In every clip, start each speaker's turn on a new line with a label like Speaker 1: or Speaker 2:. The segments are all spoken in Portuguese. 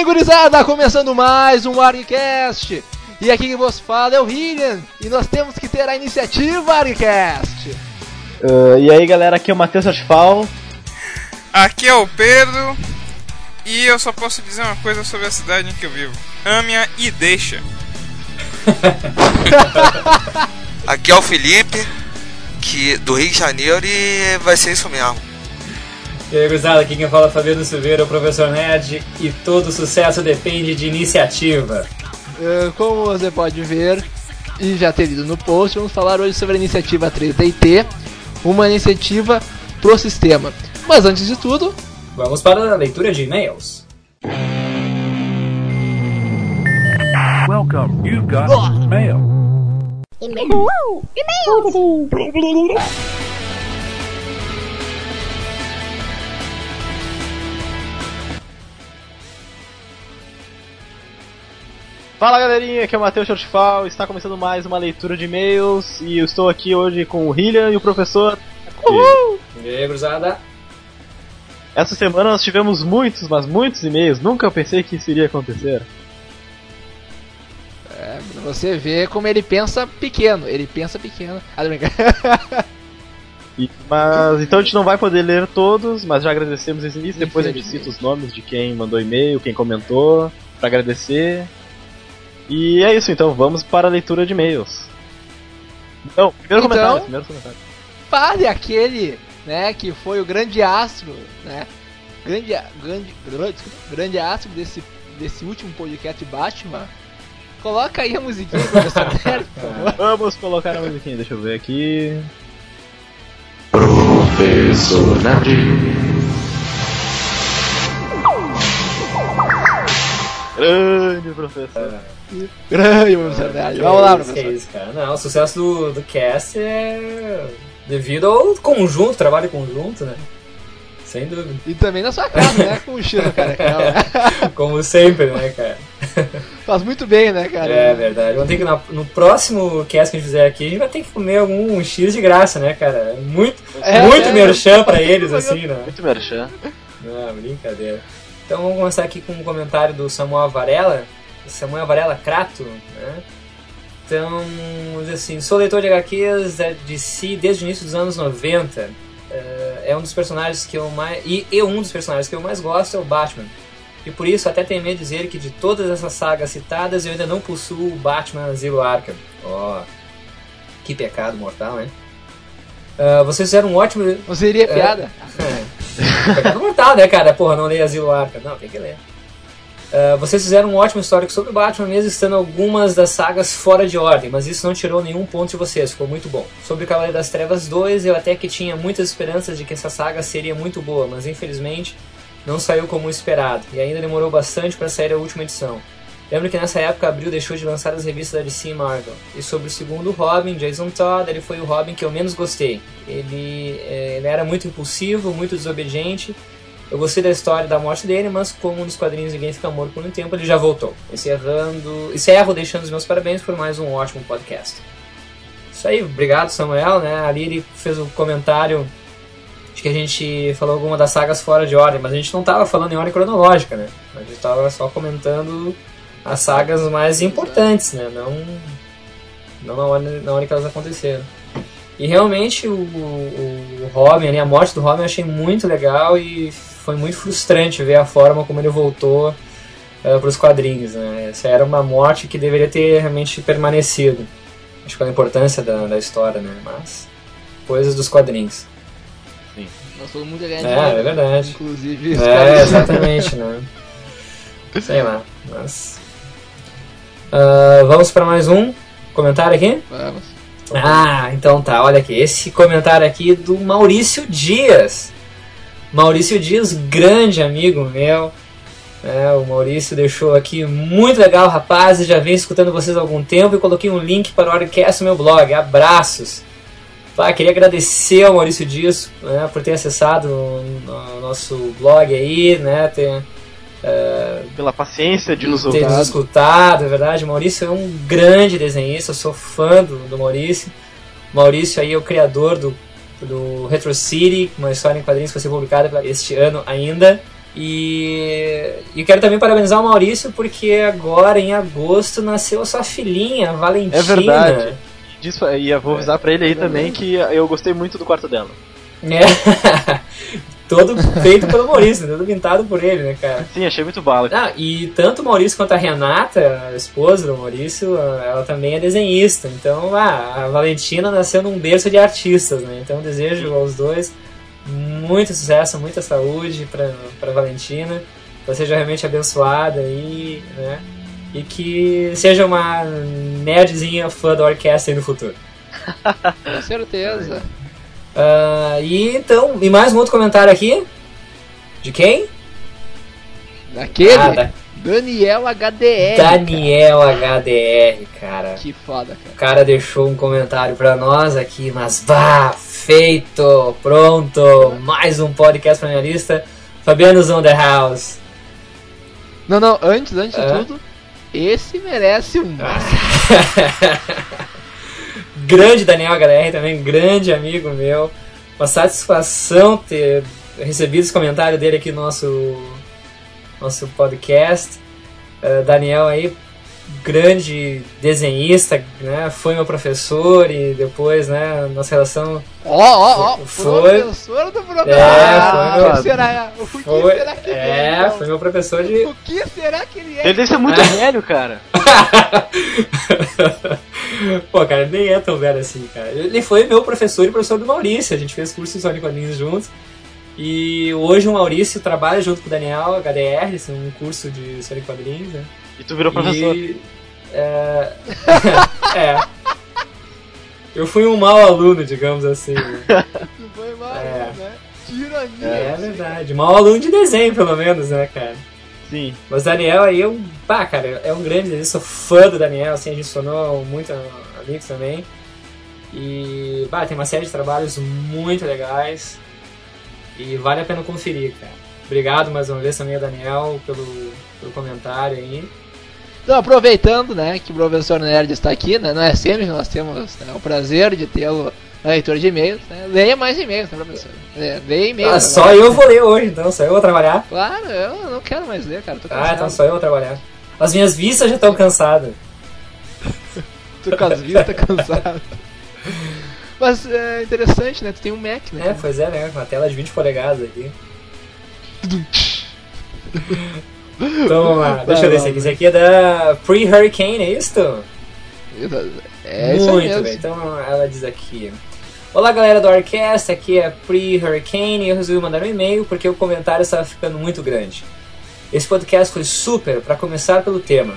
Speaker 1: bem, gurizada? Começando mais um Argcast. E aqui quem vos fala é o Hillian. E nós temos que ter a iniciativa Argcast.
Speaker 2: Uh, e aí, galera, aqui é o Matheus Artifal.
Speaker 3: Aqui é o Pedro. E eu só posso dizer uma coisa sobre a cidade em que eu vivo. Ame-a e deixa.
Speaker 4: Aqui é o Felipe, que do Rio de Janeiro e vai ser isso mesmo.
Speaker 5: E aí, gurizada, aqui quem fala é Fabiano Silveira, o professor Nerd, e todo sucesso depende de iniciativa.
Speaker 1: Uh, como você pode ver e já ter lido no post, vamos falar hoje sobre a iniciativa 3DT, uma iniciativa pro sistema. Mas antes de tudo,
Speaker 5: Vamos para a leitura de e-mails.
Speaker 6: Welcome, you've got mail.
Speaker 2: Fala galerinha, aqui é o Matheus Chortifal, está começando mais uma leitura de e-mails e eu estou aqui hoje com o Hillian e o professor.
Speaker 5: E aí, gurizada?
Speaker 2: Essa semana nós tivemos muitos, mas muitos e-mails, nunca pensei que isso iria acontecer.
Speaker 1: é, pra você vê como ele pensa pequeno. Ele pensa pequeno. Ah.
Speaker 2: E- mas então a gente não vai poder ler todos, mas já agradecemos esse início, depois a gente cita os nomes de quem mandou e-mail, quem comentou, para agradecer. E é isso então, vamos para a leitura de e-mails. Não, primeiro
Speaker 1: Então-
Speaker 2: comentário, primeiro comentário.
Speaker 1: Fale aquele, né, que foi o grande astro, né? Grande, grande, grande, astro desse, desse último podcast Batman. Coloca aí a musiquinha, professor Nerd, por favor.
Speaker 2: Vamos colocar a musiquinha, deixa eu ver aqui.
Speaker 7: Professor Nerd.
Speaker 2: Grande professor.
Speaker 1: Grande, Nerd. Vamos lá, professor.
Speaker 5: isso, cara. Não, o sucesso do, do cast é devido ao conjunto, trabalho conjunto, né? Sem dúvida.
Speaker 1: E também na sua casa, né? Com o Chino, cara. cara.
Speaker 5: Como sempre, né, cara?
Speaker 1: Faz muito bem, né, cara?
Speaker 5: É verdade. Vamos ter que, na- no próximo cast que a gente fizer aqui, a gente vai ter que comer algum X de graça, né, cara? Muito,
Speaker 1: É,
Speaker 5: muito
Speaker 1: é.
Speaker 5: merchan pra eles, assim, né?
Speaker 2: Muito merchan.
Speaker 5: Não, brincadeira. Então vamos começar aqui com um comentário do Samuel Varela, Samuel Varela Crato, né? Então, assim, sou leitor de HQs da DC desde o início dos anos 90. Eh, É um dos personagens que eu mais. E, e um dos personagens que eu mais gosto é o Batman. E por isso até tenho medo de dizer que de todas essas sagas citadas eu ainda não possuo o Batman Asilo Arkham. Ó, que pecado mortal, né? Ah, vocês fizeram um ótimo.
Speaker 1: Não seria piada?
Speaker 5: É. Pecado mortal, né, cara? Porra, não leia Asilo Arca. Não, tem que ler. Ah, vocês fizeram um ótimo histórico sobre o Batman, mesmo estando algumas das sagas fora de ordem, mas isso não tirou nenhum ponto de vocês, ficou muito bom. Sobre Cavaleiro das Trevas 2, eu até que tinha muitas esperanças de que essa saga seria muito boa, mas infelizmente não saiu como esperado, e ainda demorou bastante para sair a última edição. Lembro que nessa época Abril deixou de lançar as revistas da DC e Marvel. E sobre o segundo Robin, Jason Todd, ele foi o Robin que eu menos gostei. Ele, eh, ele era muito impulsivo, muito desobediente. Eu gostei da história da morte dele, mas como nos quadrinhos ninguém fica morto por um tempo, ele já voltou. Encerrando, encerro deixando os meus parabéns por mais um ótimo podcast. Isso aí, obrigado Samuel, né? Ali ele fez um comentário de que a gente falou alguma das sagas fora de ordem, mas a gente não estava falando em ordem cronológica, né? A gente estava só comentando as sagas mais importantes, né? Não, não na, ordem, na ordem que elas aconteceram. E realmente o, o, o Robin, a morte do Robin eu achei muito legal e foi muito frustrante ver a forma como ele voltou para os quadrinhos. Né? Essa era uma morte que deveria ter realmente permanecido. Acho que pela importância da, da história, né? Mas coisas dos quadrinhos.
Speaker 1: Nós todo mundo
Speaker 5: É,
Speaker 1: dinheiro,
Speaker 5: é verdade.
Speaker 1: Inclusive, os
Speaker 5: É, exatamente, né? Sei lá, mas. Ah, vamos para mais um comentário aqui?
Speaker 1: Vamos.
Speaker 5: Ah, então tá, olha aqui. Esse comentário aqui do Maurício Dias. Maurício Dias, grande amigo meu. É, o Maurício deixou aqui muito legal, rapazes. Já venho escutando vocês há algum tempo e coloquei um link para o Orcast no meu blog. Abraços. Queria agradecer ao Maurício Dias né, por ter acessado o nosso blog aí, né? Ter, eh,
Speaker 2: Pela paciência de nos
Speaker 5: ter
Speaker 2: ouvir.
Speaker 5: nos escutado, é verdade. Maurício é um grande desenhista, eu sou fã do, do Maurício. Maurício aí é o criador do, do Retro City, uma história em quadrinhos que vai ser publicada este ano ainda. E, e quero também parabenizar o Maurício porque agora em agosto nasceu a sua filhinha, a Valentina.
Speaker 2: É verdade. Disso, e eu vou avisar pra ele aí também que eu gostei muito do quarto dela.
Speaker 5: É. todo feito pelo Maurício, todo pintado por ele, né, cara?
Speaker 2: Sim, achei muito bala.
Speaker 5: Ah, e tanto o Maurício quanto a Renata, a esposa do Maurício, ela também é desenhista. Então, ah, a Valentina nasceu num berço de artistas, né? Então, desejo aos dois muito sucesso, muita saúde pra, pra Valentina. Que ela seja realmente abençoada aí, né? E que seja uma nerdzinha fã da orquestra aí no futuro.
Speaker 1: Com certeza.
Speaker 5: Uh, e então, e mais um outro comentário aqui. De quem?
Speaker 1: Daquele?
Speaker 5: Ah, da-
Speaker 1: Daniel HDR.
Speaker 5: Daniel HDR, cara.
Speaker 1: cara. Que foda, cara.
Speaker 5: O cara deixou um comentário pra nós aqui, mas bah, feito, pronto, mais um podcast pra minha lista. Fabiano's on the house.
Speaker 1: Não, não, antes, antes de tudo, esse merece um.
Speaker 5: grande Daniel HDR também, grande amigo meu. Uma satisfação ter recebido esse comentário dele aqui no nosso, nosso podcast. Eh, Daniel aí, grande desenhista, né? Foi meu professor e depois, né, nossa relação
Speaker 1: Ó, ó, ó,
Speaker 5: Foi.
Speaker 1: professor do programa.
Speaker 5: É, foi
Speaker 1: o
Speaker 5: meu-
Speaker 1: que será? O que
Speaker 5: foi,
Speaker 1: será que ele
Speaker 5: é,
Speaker 1: então?
Speaker 5: foi meu professor de
Speaker 1: O que será que ele é?
Speaker 2: Ele deve ser muito velho, cara.
Speaker 5: Pô, cara, nem é tão velho assim, cara. Ele foi meu professor e professor do Maurício. A gente fez curso em Quadrinhos juntos. E hoje o Maurício trabalha junto com o Daniel, HDR, eles têm um curso de em Quadrinhos, né?
Speaker 2: E tu virou professor.
Speaker 5: E, é, é. Eu fui um mau aluno, digamos assim. né?
Speaker 1: Tu foi mal,
Speaker 5: É.
Speaker 1: né? Tirania.
Speaker 5: É verdade. Mau aluno de desenho, pelo menos, né, cara?
Speaker 2: Sim.
Speaker 5: Mas Daniel aí, eu, pá, cara, é um grande, eu sou fã do Daniel, assim, a gente se tornou muito amigos também. E, bah, tem uma série de trabalhos muito legais e vale a pena conferir, cara. Obrigado mais uma vez também ao Daniel pelo, pelo comentário aí.
Speaker 1: Então, aproveitando, né, que o professor Nerd está aqui, né, não é sempre que nós temos né, o prazer de tê-lo na leitura de e-mails, né, leia mais e-mails, né, professor? É, leia e-mails.
Speaker 5: Ah, só eu vou ler hoje, então, só eu vou trabalhar.
Speaker 1: Claro, eu não quero mais ler, cara,
Speaker 5: Ah, então só eu vou trabalhar. As minhas vistas já estão cansadas.
Speaker 1: Tô com as vistas cansadas. Mas é interessante, né, tu tem um Mac, né?
Speaker 5: É, pois é, né? Uma tela de 20 polegadas aqui. Então vamos lá, deixa eu ver esse aqui. Esse aqui é da Pre-Hurricane, é isso?
Speaker 1: É isso aí
Speaker 5: Muito
Speaker 1: mesmo.
Speaker 5: bem, então ela diz aqui. Olá galera do Orquestra, aqui é Pre-Hurricane e eu resolvi mandar um e-mail porque o comentário estava ficando muito grande. Esse podcast foi super para começar pelo tema.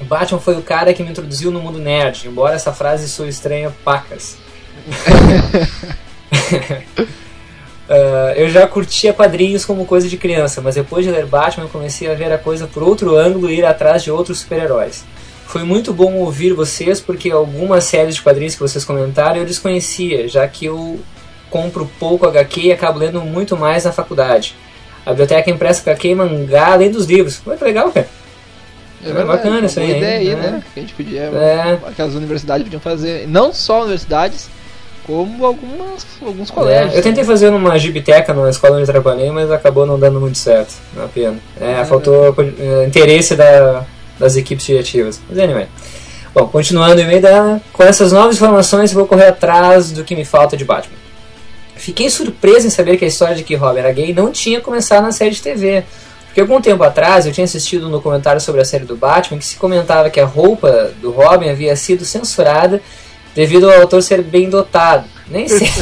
Speaker 5: O Batman foi o cara que me introduziu no mundo nerd, embora essa frase soe estranha pacas. Ah, eu já curtia quadrinhos como coisa de criança, mas depois de ler Batman eu comecei a ver a coisa por outro ângulo e ir atrás de outros super-heróis. Foi muito bom ouvir vocês, porque algumas séries de quadrinhos que vocês comentaram eu desconhecia, já que eu compro pouco HQ e acabo lendo muito mais na faculdade. A biblioteca empresta HQ e mangá além dos livros. Muito legal, cara.
Speaker 1: É
Speaker 5: É bacana
Speaker 1: uma
Speaker 5: isso aí,
Speaker 1: ideia aí,
Speaker 5: né?
Speaker 1: né? Que a gente podia.
Speaker 5: É.
Speaker 1: Que as universidades podiam fazer. Não só universidades, como algumas, alguns colégios.
Speaker 5: É, eu tentei fazer numa gibiteca na escola onde trabalhei, mas acabou não dando muito certo. Uma pena. É,
Speaker 1: É,
Speaker 5: faltou eh, interesse da, das equipes diretivas. Mas anyway. Bom, continuando o e-mail da. Com essas novas informações, vou correr atrás do que me falta de Batman. Fiquei surpreso em saber que a história de que Robin era gay não tinha começado na série de TV. Porque algum tempo atrás eu tinha assistido um documentário sobre a série do Batman que se comentava que a roupa do Robin havia sido censurada devido ao autor ser bem dotado. Nem sei.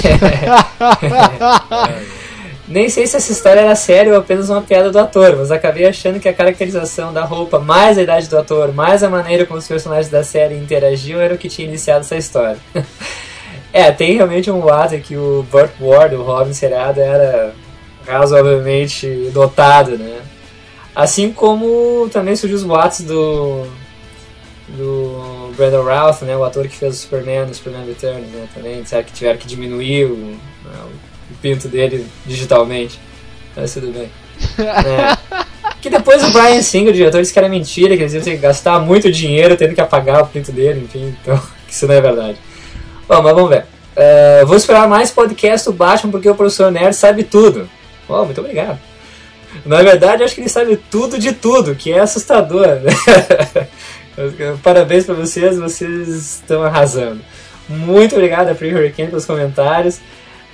Speaker 5: Nem sei se essa história era séria ou apenas uma piada do ator, mas acabei achando que a caracterização da roupa, mais a idade do ator, mais a maneira como os personagens da série interagiam era o que tinha iniciado essa história. é, tem realmente um lado que o Burt Ward, o Robin seriado, era razoavelmente dotado, né? Assim como também surgiu os boatos do do Brandon Routh, né, o ator que fez o Superman no Superman Returns, né, também disseram que tiveram que diminuir o, né, o pinto dele digitalmente. Mas tudo bem. É. Que depois o Brian Singer, o diretor, disse que era mentira, que eles iam ter que gastar muito dinheiro tendo que apagar o pinto dele, enfim, então, isso não é verdade. Bom, mas vamos ver. É, vou esperar mais podcast do Batman porque o professor Nerd sabe tudo. Oh, muito obrigado. Na verdade, acho que ele sabe tudo de tudo, que é assustador. Né? Parabéns pra vocês, vocês estão arrasando. Muito obrigado a Free Hurricane pelos comentários.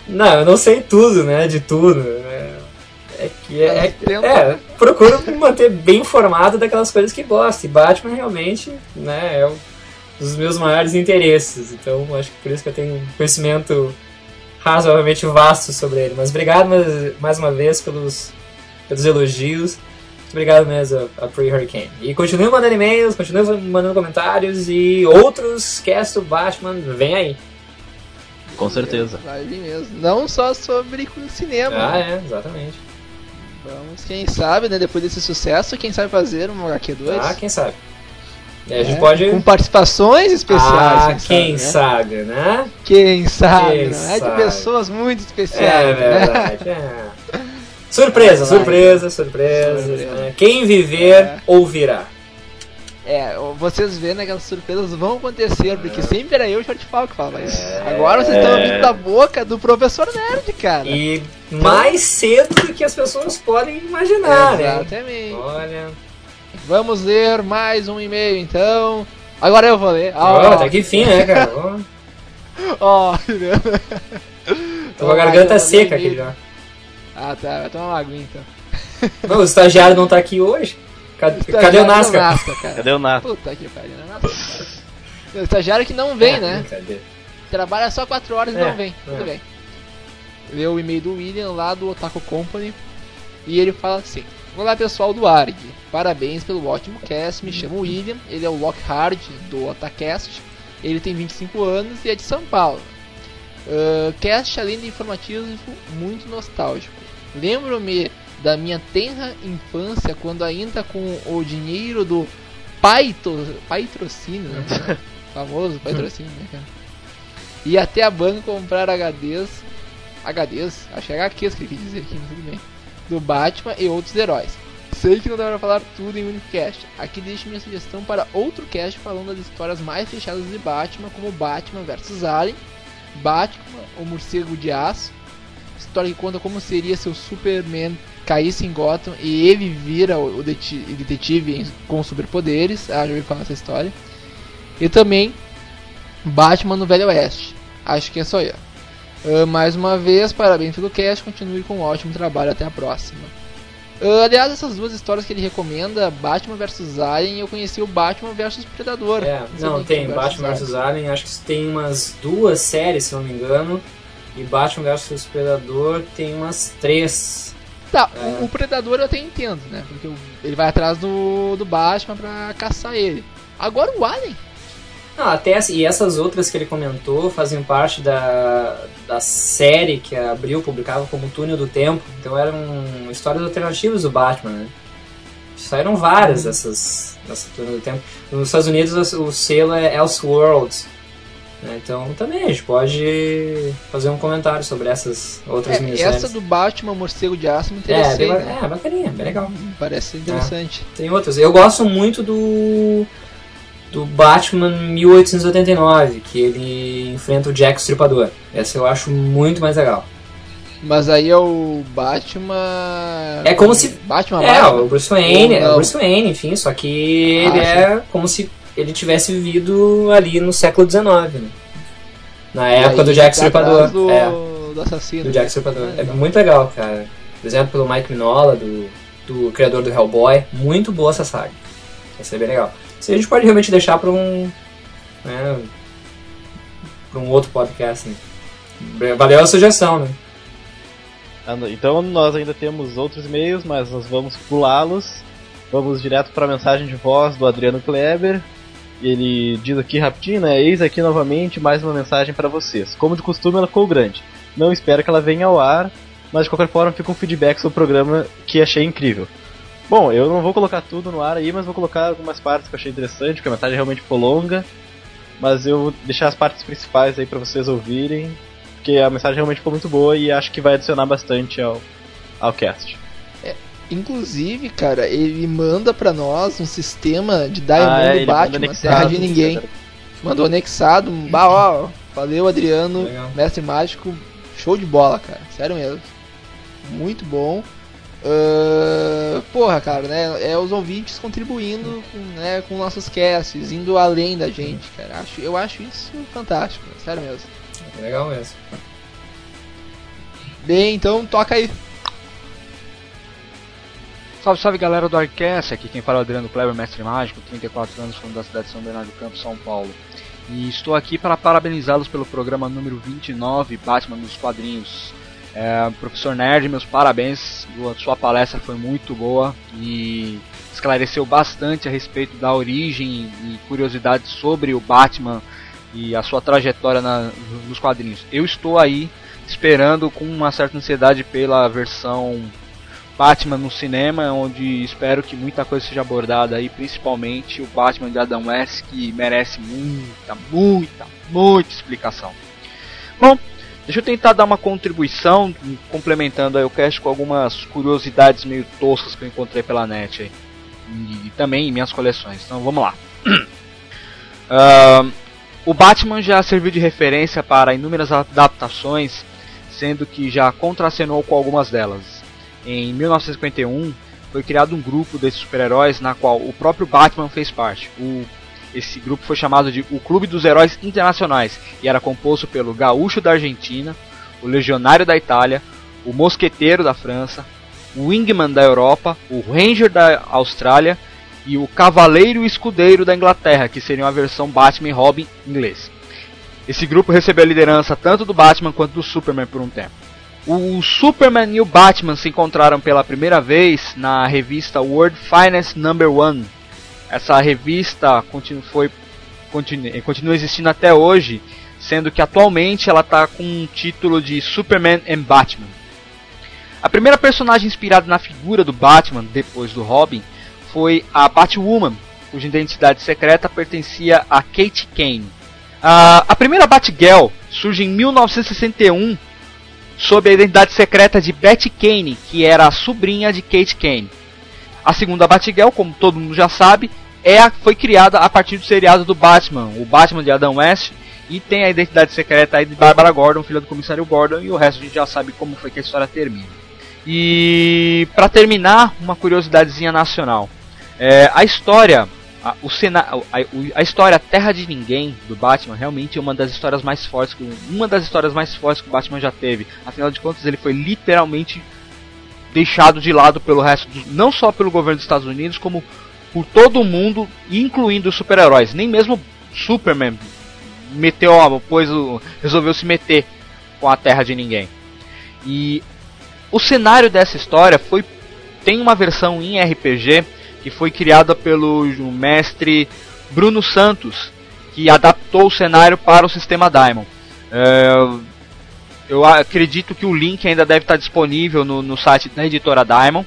Speaker 5: Não, eu não sei tudo, né? De tudo. É, é que é, é, é, procuro me manter bem informado daquelas coisas que gosto. E Batman realmente, né, é um dos meus maiores interesses. Então acho que por isso que eu tenho um conhecimento razoavelmente vasto sobre ele. Mas obrigado mais, mais uma vez pelos, pelos elogios. Muito obrigado mesmo a, Free Hurricane. E continue mandando e-mails, continue mandando comentários e outros cast do Batman, vem aí.
Speaker 2: Com certeza.
Speaker 1: Vai vir mesmo. Não só sobre cinema.
Speaker 5: Ah,
Speaker 1: né?
Speaker 5: é, exatamente.
Speaker 1: Vamos, quem sabe, né? Depois desse sucesso, quem sabe fazer um HQ2.
Speaker 5: Ah, quem sabe. E a gente
Speaker 1: né?
Speaker 5: pode.
Speaker 1: Com participações especiais.
Speaker 5: ah, quem
Speaker 1: sabe,
Speaker 5: sabe, né?
Speaker 1: né? Quem sabe,
Speaker 5: Quem
Speaker 1: não é
Speaker 5: sabe.
Speaker 1: de pessoas muito
Speaker 5: É
Speaker 1: especiais. né?
Speaker 5: verdade. é. Surpresa, surpresa, surpresa.
Speaker 1: Surpresa.
Speaker 5: né? Quem viver,
Speaker 1: É.
Speaker 5: ouvirá.
Speaker 1: É, vocês vendo aquelas surpresas vão acontecer, porque sempre era eu o Short Fall que falava isso.
Speaker 5: É.
Speaker 1: Agora vocês estão ouvindo da boca do professor Nerd, cara.
Speaker 5: E mais cedo do que as pessoas podem imaginar, né?
Speaker 1: Exatamente.
Speaker 5: Olha.
Speaker 1: Vamos ler mais um e-mail então. Agora eu vou ler.
Speaker 5: Ó,
Speaker 1: Ó,
Speaker 5: tá que fim, né, cara? Ó,
Speaker 1: ó.
Speaker 5: Tô com a garganta seca aqui já.
Speaker 1: Ah, tá. Vai tomar uma aguinha então.
Speaker 5: Não, o estagiário não tá aqui hoje. Cadê, cadê o Nascar?
Speaker 1: Nasca, cara?
Speaker 2: Cadê o Nato?
Speaker 1: Puta que pariu, né? Nasca. O estagiário que não vem,
Speaker 5: É,
Speaker 1: né?
Speaker 5: brincadeira.
Speaker 1: Trabalha só 4 horas e
Speaker 5: É,
Speaker 1: não vem. Tudo
Speaker 5: é.
Speaker 1: bem. Leu o e-mail do William lá do Otaku Company. E ele fala assim: Olá pessoal do ARG, parabéns pelo ótimo cast. Me chamo William, ele é o Lockhard do Otacast. Ele tem 25 anos e é de São Paulo. Ah, cast além de informativo, muito nostálgico. Lembro-me da minha tenra infância quando ainda com o dinheiro do paito, patrocínio, né? famoso patrocínio, né, cara? Ia até a banca comprar HDs, HDs, acho que é HQs que ele quis dizer aqui, mas tudo bem, do Batman e outros heróis. Sei que não dá pra falar tudo em um único cast. Aqui deixo minha sugestão para outro cast falando das histórias mais fechadas de Batman, como Batman vs Alien, Batman, o Morcego de Aço, história que conta como seria se o Superman caísse em Gotham e ele vira o detetive com superpoderes. Ah, já ouvi falar essa história. E também Batman no Velho Oeste. Acho que é só eu. Ah, mais uma vez, parabéns pelo cast, continue com um ótimo trabalho, até a próxima. Ah, aliás, essas duas histórias que ele recomenda, Batman vs Alien, eu conheci o Batman vs Predador.
Speaker 5: É, não,
Speaker 1: sabia
Speaker 5: tem
Speaker 1: que
Speaker 5: Batman vs Alien, acho que tem umas duas séries, se não me engano. E Batman vs Predador tem umas três.
Speaker 1: Tá,
Speaker 5: É.
Speaker 1: o, Predador eu até entendo, né? Porque ele vai atrás do, do Batman pra caçar ele. Agora o Alien.
Speaker 5: Não, até e essas outras que ele comentou fazem parte da, da série que a Abril publicava como Túnel do Tempo. Então eram histórias alternativas do Batman, né? Saíram várias dessas dessa Túnel do Tempo. Nos Estados Unidos o selo é Elseworlds. Né? Então também a gente pode fazer um comentário sobre essas outras
Speaker 1: É,
Speaker 5: minisséries.
Speaker 1: essa do Batman Morcego de Aço me
Speaker 5: É, bem,
Speaker 1: né?
Speaker 5: é, bacaninha, bem legal.
Speaker 1: Parece ser interessante.
Speaker 5: Tem outras. Eu gosto muito do do Batman 1889, que ele enfrenta o Jack Stripador. Essa eu acho muito mais legal.
Speaker 1: Mas aí é o Batman.
Speaker 5: É como se-
Speaker 1: Batman
Speaker 5: É,
Speaker 1: Batman.
Speaker 5: o Bruce Wayne, é o Bruce Wayne, enfim, só que
Speaker 1: Ah,
Speaker 5: ele é como se ele tivesse vivido ali no século XIX, né? Na época
Speaker 1: aí
Speaker 5: do Jack Stripador.
Speaker 1: Do,
Speaker 5: É,
Speaker 1: do assassino.
Speaker 5: do Jack Stripador.
Speaker 1: Ah,
Speaker 5: É
Speaker 1: legal.
Speaker 5: muito legal, cara. Por exemplo, pelo Mike Mignola, do, do criador do Hellboy. Muito boa essa saga. Vai ser bem legal. Isso a gente pode realmente deixar para um. Né, para um outro podcast. Né? Valeu a sugestão, né?
Speaker 2: Então nós ainda temos outros e-mails, mas nós vamos pulá-los. Vamos direto para a mensagem de voz do Adriano Kleber. Ele diz aqui rapidinho, né? Eis aqui novamente mais uma mensagem para vocês. Como de costume, ela ficou grande. Não espero que ela venha ao ar, mas de qualquer forma fica um feedback sobre o programa que achei incrível. Bom, eu não vou colocar tudo no ar aí, mas vou colocar algumas partes que eu achei interessante, porque a mensagem realmente ficou longa. Mas eu vou deixar as partes principais aí para vocês ouvirem, porque a mensagem realmente ficou muito boa e acho que vai adicionar bastante ao, ao cast.
Speaker 1: Inclusive, cara, ele manda pra nós um sistema de Diamond
Speaker 2: Ah, é,
Speaker 1: Batman,
Speaker 2: anexado.
Speaker 1: Terra de Ninguém. Mandou anexado. um Bah, ó, valeu, Adriano,
Speaker 5: Legal.
Speaker 1: mestre mágico. Show de bola, cara. Sério mesmo. Muito bom. Uh, porra, cara, né? É os ouvintes contribuindo com, né, com nossos casts, indo além da gente, cara. Acho, eu acho isso fantástico, sério mesmo.
Speaker 5: Legal mesmo.
Speaker 1: Bem, então toca aí.
Speaker 6: Salve, salve galera do Arcast, aqui quem fala é o Adriano Kleber, mestre mágico, 34 anos, fundo da cidade de São Bernardo do Campo, São Paulo. E estou aqui para parabenizá-los pelo programa número 29, Batman dos Quadrinhos. É, professor Nerd, meus parabéns, sua palestra foi muito boa e esclareceu bastante a respeito da origem e curiosidades sobre o Batman e a sua trajetória na, nos quadrinhos. Eu estou aí esperando com uma certa ansiedade pela versão Batman no cinema, onde espero que muita coisa seja abordada aí, principalmente o Batman de Adam West, que merece muita, muita, muita explicação. Bom, deixa eu tentar dar uma contribuição, complementando aí o cast com algumas curiosidades meio toscas que eu encontrei pela net aí. E, e também em minhas coleções. Então vamos lá. uh, o Batman já serviu de referência para inúmeras adaptações, sendo que já contracenou com algumas delas em 1951 foi criado um grupo desses super-heróis na qual o próprio Batman fez parte. O, esse grupo foi chamado de o Clube dos Heróis Internacionais e era composto pelo Gaúcho da Argentina, o Legionário da Itália, o Mosqueteiro da França, o Wingman da Europa, o Ranger da Austrália e o Cavaleiro Escudeiro da Inglaterra, que seriam a versão Batman e Robin inglês. Esse grupo recebeu a liderança tanto do Batman quanto do Superman por um tempo. O Superman e o Batman se encontraram pela primeira vez na revista World Finance Number One. Essa revista continua, foi, continua, continua existindo até hoje, sendo que atualmente ela está com o título de Superman and Batman. A primeira personagem inspirada na figura do Batman, depois do Robin, foi a Batwoman, cuja identidade secreta pertencia a Kate Kane. Uh, a primeira Batgirl surge em 1961 sob a identidade secreta de Betty Kane, que era a sobrinha de Kate Kane. A segunda Batgirl, como todo mundo já sabe, é a, foi criada a partir do seriado do Batman, o Batman de Adam West, e tem a identidade secreta de Barbara Gordon, filha do comissário Gordon, e o resto a gente já sabe como foi que a história termina. E para terminar, uma curiosidadezinha nacional. É, a história a, o cena, a, a, história Terra de Ninguém do Batman realmente é uma das histórias mais fortes que uma das histórias mais fortes que o Batman já teve. Afinal de contas, ele foi literalmente deixado de lado pelo resto, do, não só pelo governo dos Estados Unidos, como por todo mundo, incluindo os super-heróis. Nem mesmo Superman meteu, pois resolveu se meter com a Terra de Ninguém. E o cenário dessa história foi tem uma versão em RPG que foi criada pelo mestre Bruno Santos, que adaptou o cenário para o sistema Diamond. É, eu acredito que o link ainda deve estar disponível no, no site da editora Diamond,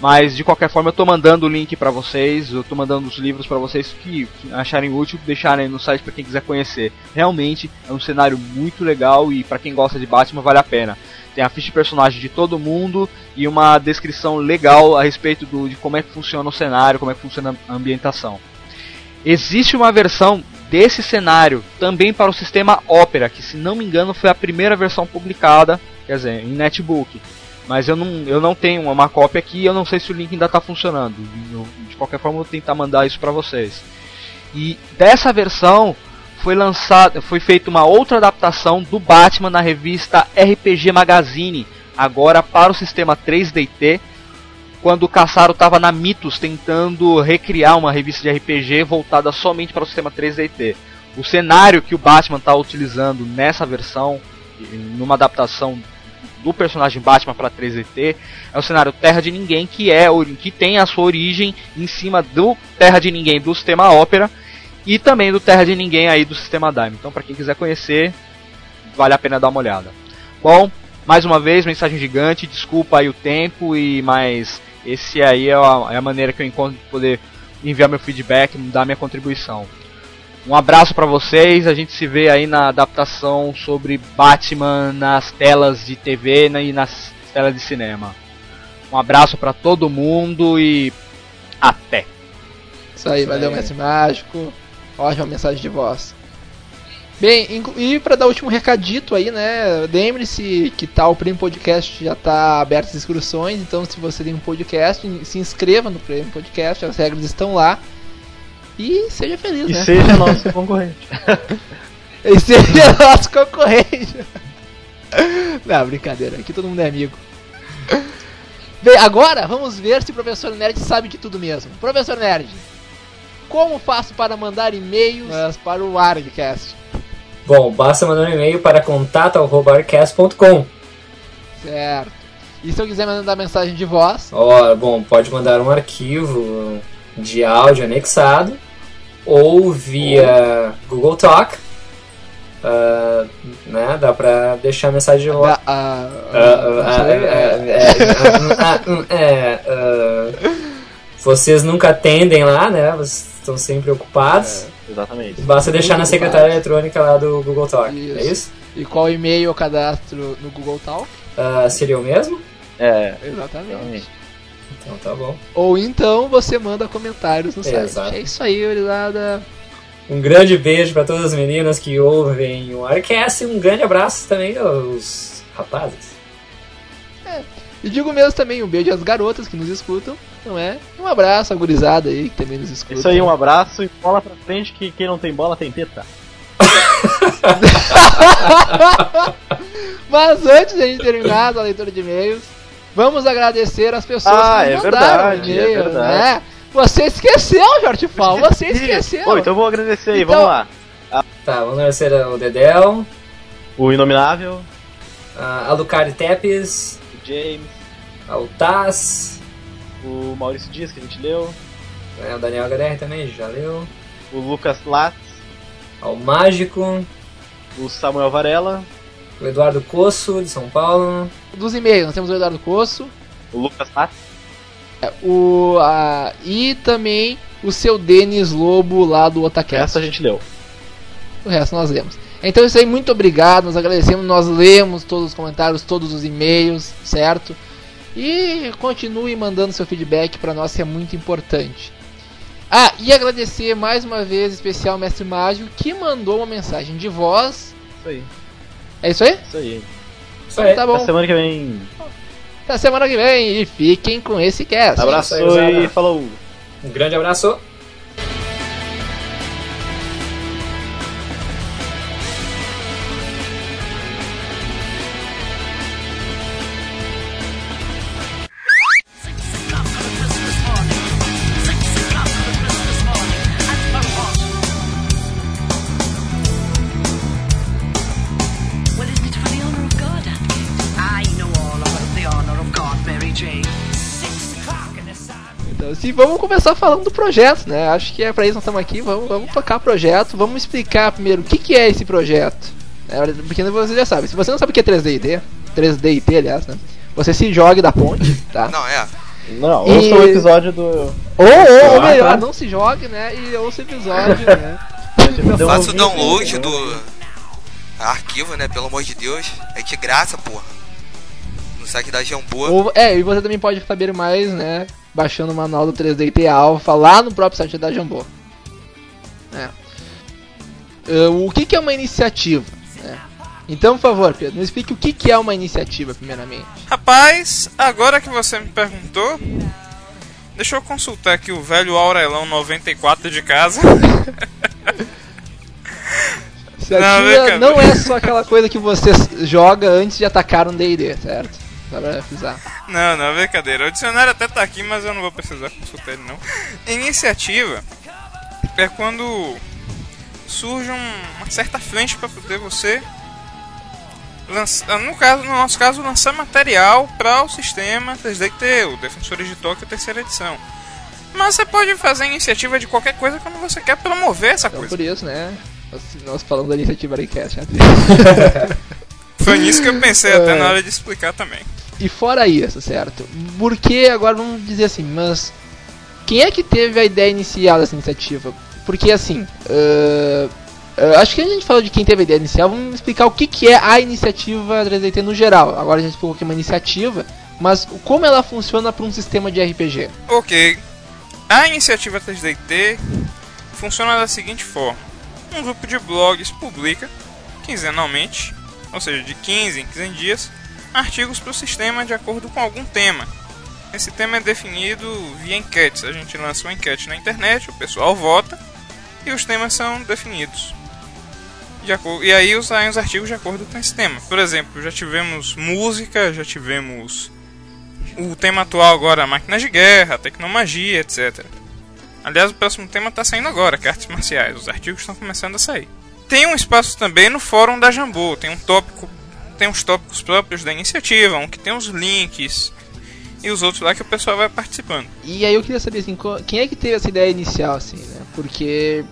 Speaker 6: mas de qualquer forma eu estou mandando o link para vocês, eu estou mandando os livros para vocês que, acharem útil, deixarem no site para quem quiser conhecer. Realmente é um cenário muito legal e para quem gosta de Batman vale a pena. Tem a ficha de personagem de todo mundo e uma descrição legal a respeito do, de como é que funciona o cenário, como é que funciona a ambientação. Existe uma versão desse cenário também para o sistema Opera, que se não me engano foi a primeira versão publicada, quer dizer, em netbook. Mas eu não, eu não tenho uma cópia aqui, eu não sei se o link ainda está funcionando. de qualquer forma, eu vou tentar mandar isso para vocês. E dessa versão foi lançada, foi feita uma outra adaptação do Batman na revista RPG Magazine, agora para o sistema 3DT, quando o Caçaro estava na Mitos tentando recriar uma revista de RPG voltada somente para o sistema 3DT. O cenário que o Batman está utilizando nessa versão, numa adaptação do personagem Batman para 3DT, é o cenário Terra de Ninguém, que é que tem a sua origem em cima do Terra de Ninguém do sistema Ópera e também do Terra de Ninguém aí do sistema Dime. Então, para quem quiser conhecer, vale a pena dar uma olhada. Bom, mais uma vez, mensagem gigante, desculpa aí o tempo e mais esse aí é a, é a maneira que eu encontro de poder enviar meu feedback, dar minha contribuição. Um abraço para vocês, a gente se vê aí na adaptação sobre Batman nas telas de TV né, e nas telas de cinema. Um abraço para todo mundo e até.
Speaker 1: Isso aí, Isso valeu, mestre mágico. Ótima mensagem de voz. Bem, e para dar o último recadito aí, né? Lembre-se que tá, o Prêmio Podcast já tá aberto as inscrições, então se você tem um podcast, se inscreva no Prêmio Podcast, as regras estão lá. E seja feliz,
Speaker 2: E
Speaker 1: né?
Speaker 2: seja nosso concorrente.
Speaker 1: E seja nosso concorrente. Não, brincadeira, aqui todo mundo é amigo. Bem, agora vamos ver se o professor Nerd sabe de tudo mesmo. Professor Nerd, como faço para mandar e-mails para o Argcast?
Speaker 5: Bom, basta mandar um e-mail para contato.arcast.com.
Speaker 1: Certo. E se eu quiser mandar mensagem de voz,
Speaker 5: Ó, bom, pode mandar um arquivo de áudio anexado ou via Google Talk. Ah, né? Dá pra deixar mensagem de voz.
Speaker 1: a, a,
Speaker 5: Vocês nunca atendem lá, né? Vocês estão sempre ocupados.
Speaker 2: Exatamente.
Speaker 5: Basta deixar na secretária eletrônica lá do Google Talk.
Speaker 1: Isso.
Speaker 5: É isso?
Speaker 1: e qual e-mail eu cadastro no Google Talk?
Speaker 5: Ah, seria o mesmo?
Speaker 2: É,
Speaker 1: Exatamente.
Speaker 2: realmente.
Speaker 5: Então tá bom.
Speaker 1: Ou então você manda comentários no site.
Speaker 5: Exato.
Speaker 1: É isso aí, gurizada.
Speaker 5: Um grande beijo para todas as meninas que ouvem o Arcast e um grande abraço também aos rapazes.
Speaker 1: E digo mesmo também um beijo às garotas que nos escutam, não é? Um abraço à gurizada aí que também nos escuta.
Speaker 2: Isso aí, um abraço e bola pra frente que quem não tem bola tem teta.
Speaker 1: Mas antes de a gente terminar a leitura de e-mails, vamos agradecer as pessoas
Speaker 2: Ah,
Speaker 1: que
Speaker 2: é
Speaker 1: mandaram
Speaker 2: verdade, é
Speaker 1: e-mail,
Speaker 2: verdade.
Speaker 1: né? Você esqueceu, Jorge Fal, você esqueceu.
Speaker 2: Pô, então eu vou agradecer aí,
Speaker 1: Então-
Speaker 2: vamos lá.
Speaker 5: Tá, vamos agradecer ao Dedel,
Speaker 2: O Inominável,
Speaker 5: a a Lucari Tepes,
Speaker 2: James,
Speaker 5: ao Taz,
Speaker 2: o Maurício Dias, que a gente leu,
Speaker 5: né, o Daniel HDR também, já leu,
Speaker 2: o Lucas Latz,
Speaker 5: ao Mágico,
Speaker 2: o Samuel Varela,
Speaker 5: o Eduardo Coço, de São Paulo,
Speaker 1: Dos e-mails, nós temos o Eduardo Coço,
Speaker 2: o Lucas Latz,
Speaker 1: o, a, e também o seu Denis Lobo lá do Otacast.
Speaker 2: essa a gente leu.
Speaker 1: O resto nós lemos. Então isso aí, muito obrigado, nós agradecemos, nós lemos todos os comentários, todos os e-mails, certo? E continue mandando seu feedback para nós, que é muito importante. Ah, e agradecer mais uma vez, especial Mestre Mágico, que mandou uma mensagem de voz.
Speaker 2: Isso aí,
Speaker 1: É isso aí?
Speaker 2: isso aí.
Speaker 5: isso aí.
Speaker 1: Tá
Speaker 2: Na
Speaker 1: bom.
Speaker 2: semana que vem,
Speaker 1: Até semana que vem e fiquem com esse cast.
Speaker 2: abraço e falou.
Speaker 5: Um grande abraço.
Speaker 1: Assim, vamos começar falando do projeto, né? Acho que é pra isso que nós estamos aqui. Vamos, vamos tocar o projeto. Vamos explicar primeiro o que, que é esse projeto. É, porque você já sabe. Se você não sabe o que é 3D, 3D aliás, né? Você se jogue da ponte, tá?
Speaker 4: Não, é.
Speaker 2: Não,
Speaker 1: E-
Speaker 2: ouça o episódio do.
Speaker 1: Ou, ou, ou
Speaker 2: Ah,
Speaker 1: melhor,
Speaker 2: tá.
Speaker 1: não se jogue, né? E ouça o episódio, né?
Speaker 2: Deu um
Speaker 4: Faça o download do arquivo, né? Pelo amor de Deus. É de graça, porra. No site da Jamboa.
Speaker 1: Ou, é, e você também pode saber mais, né? Baixando o manual do 3D Alpha lá no próprio site da Jambô. É. Ah, o que, que é uma iniciativa? né? Então, por favor, Pedro, me explique o que, que é uma iniciativa, primeiramente.
Speaker 3: Rapaz, agora que você me perguntou, deixa eu consultar aqui o velho Aurelão 94 de casa.
Speaker 1: Iniciativa
Speaker 3: brincadeira.
Speaker 1: não é só aquela coisa que você joga antes de atacar um D&D, certo? Avisar.
Speaker 3: Não, não, brincadeira. O dicionário até tá aqui, mas eu não vou precisar consultar ele não. Iniciativa é quando surge um- uma certa frente para poder você lançar, no caso, no nosso caso, lançar material para o sistema 3DT, o Defensores de Tóquio terceira edição. Mas você pode fazer iniciativa de qualquer coisa quando você quer promover essa
Speaker 1: Então,
Speaker 3: coisa.
Speaker 1: por isso, né? Nós, nós falamos da iniciativa Aricast.
Speaker 3: Foi nisso que eu pensei até
Speaker 1: É.
Speaker 3: na hora de explicar também.
Speaker 1: E fora isso, certo? Porque agora vamos dizer assim, mas quem é que teve a ideia inicial dessa iniciativa? Porque assim, ah, ah, acho que a gente falou de quem teve a ideia inicial, vamos explicar o que, que é a iniciativa 3DT no geral. Agora a gente explicou que é uma iniciativa, mas como ela funciona para um sistema de RPG?
Speaker 3: Ok. A iniciativa 3DT funciona da seguinte forma. um grupo de blogs publica quinzenalmente, ou seja, de 15 em 15 dias, artigos para o sistema de acordo com algum tema. Esse tema é definido via enquetes. A gente lança uma enquete na internet, o pessoal vota e os temas são definidos. De e aí saem os artigos de acordo com esse tema. Por exemplo, já tivemos música, já tivemos o tema atual agora, máquinas de guerra, tecnomagia, etc. Aliás, o próximo tema está saindo agora, que é artes marciais. Os artigos estão começando a sair. Tem um espaço também no fórum da Jambô. Tem um tópico, tem uns tópicos próprios da iniciativa, um que tem os links e os outros lá que o pessoal vai participando.
Speaker 1: E aí eu queria saber assim, quem é que teve essa ideia inicial, assim, né? Porque.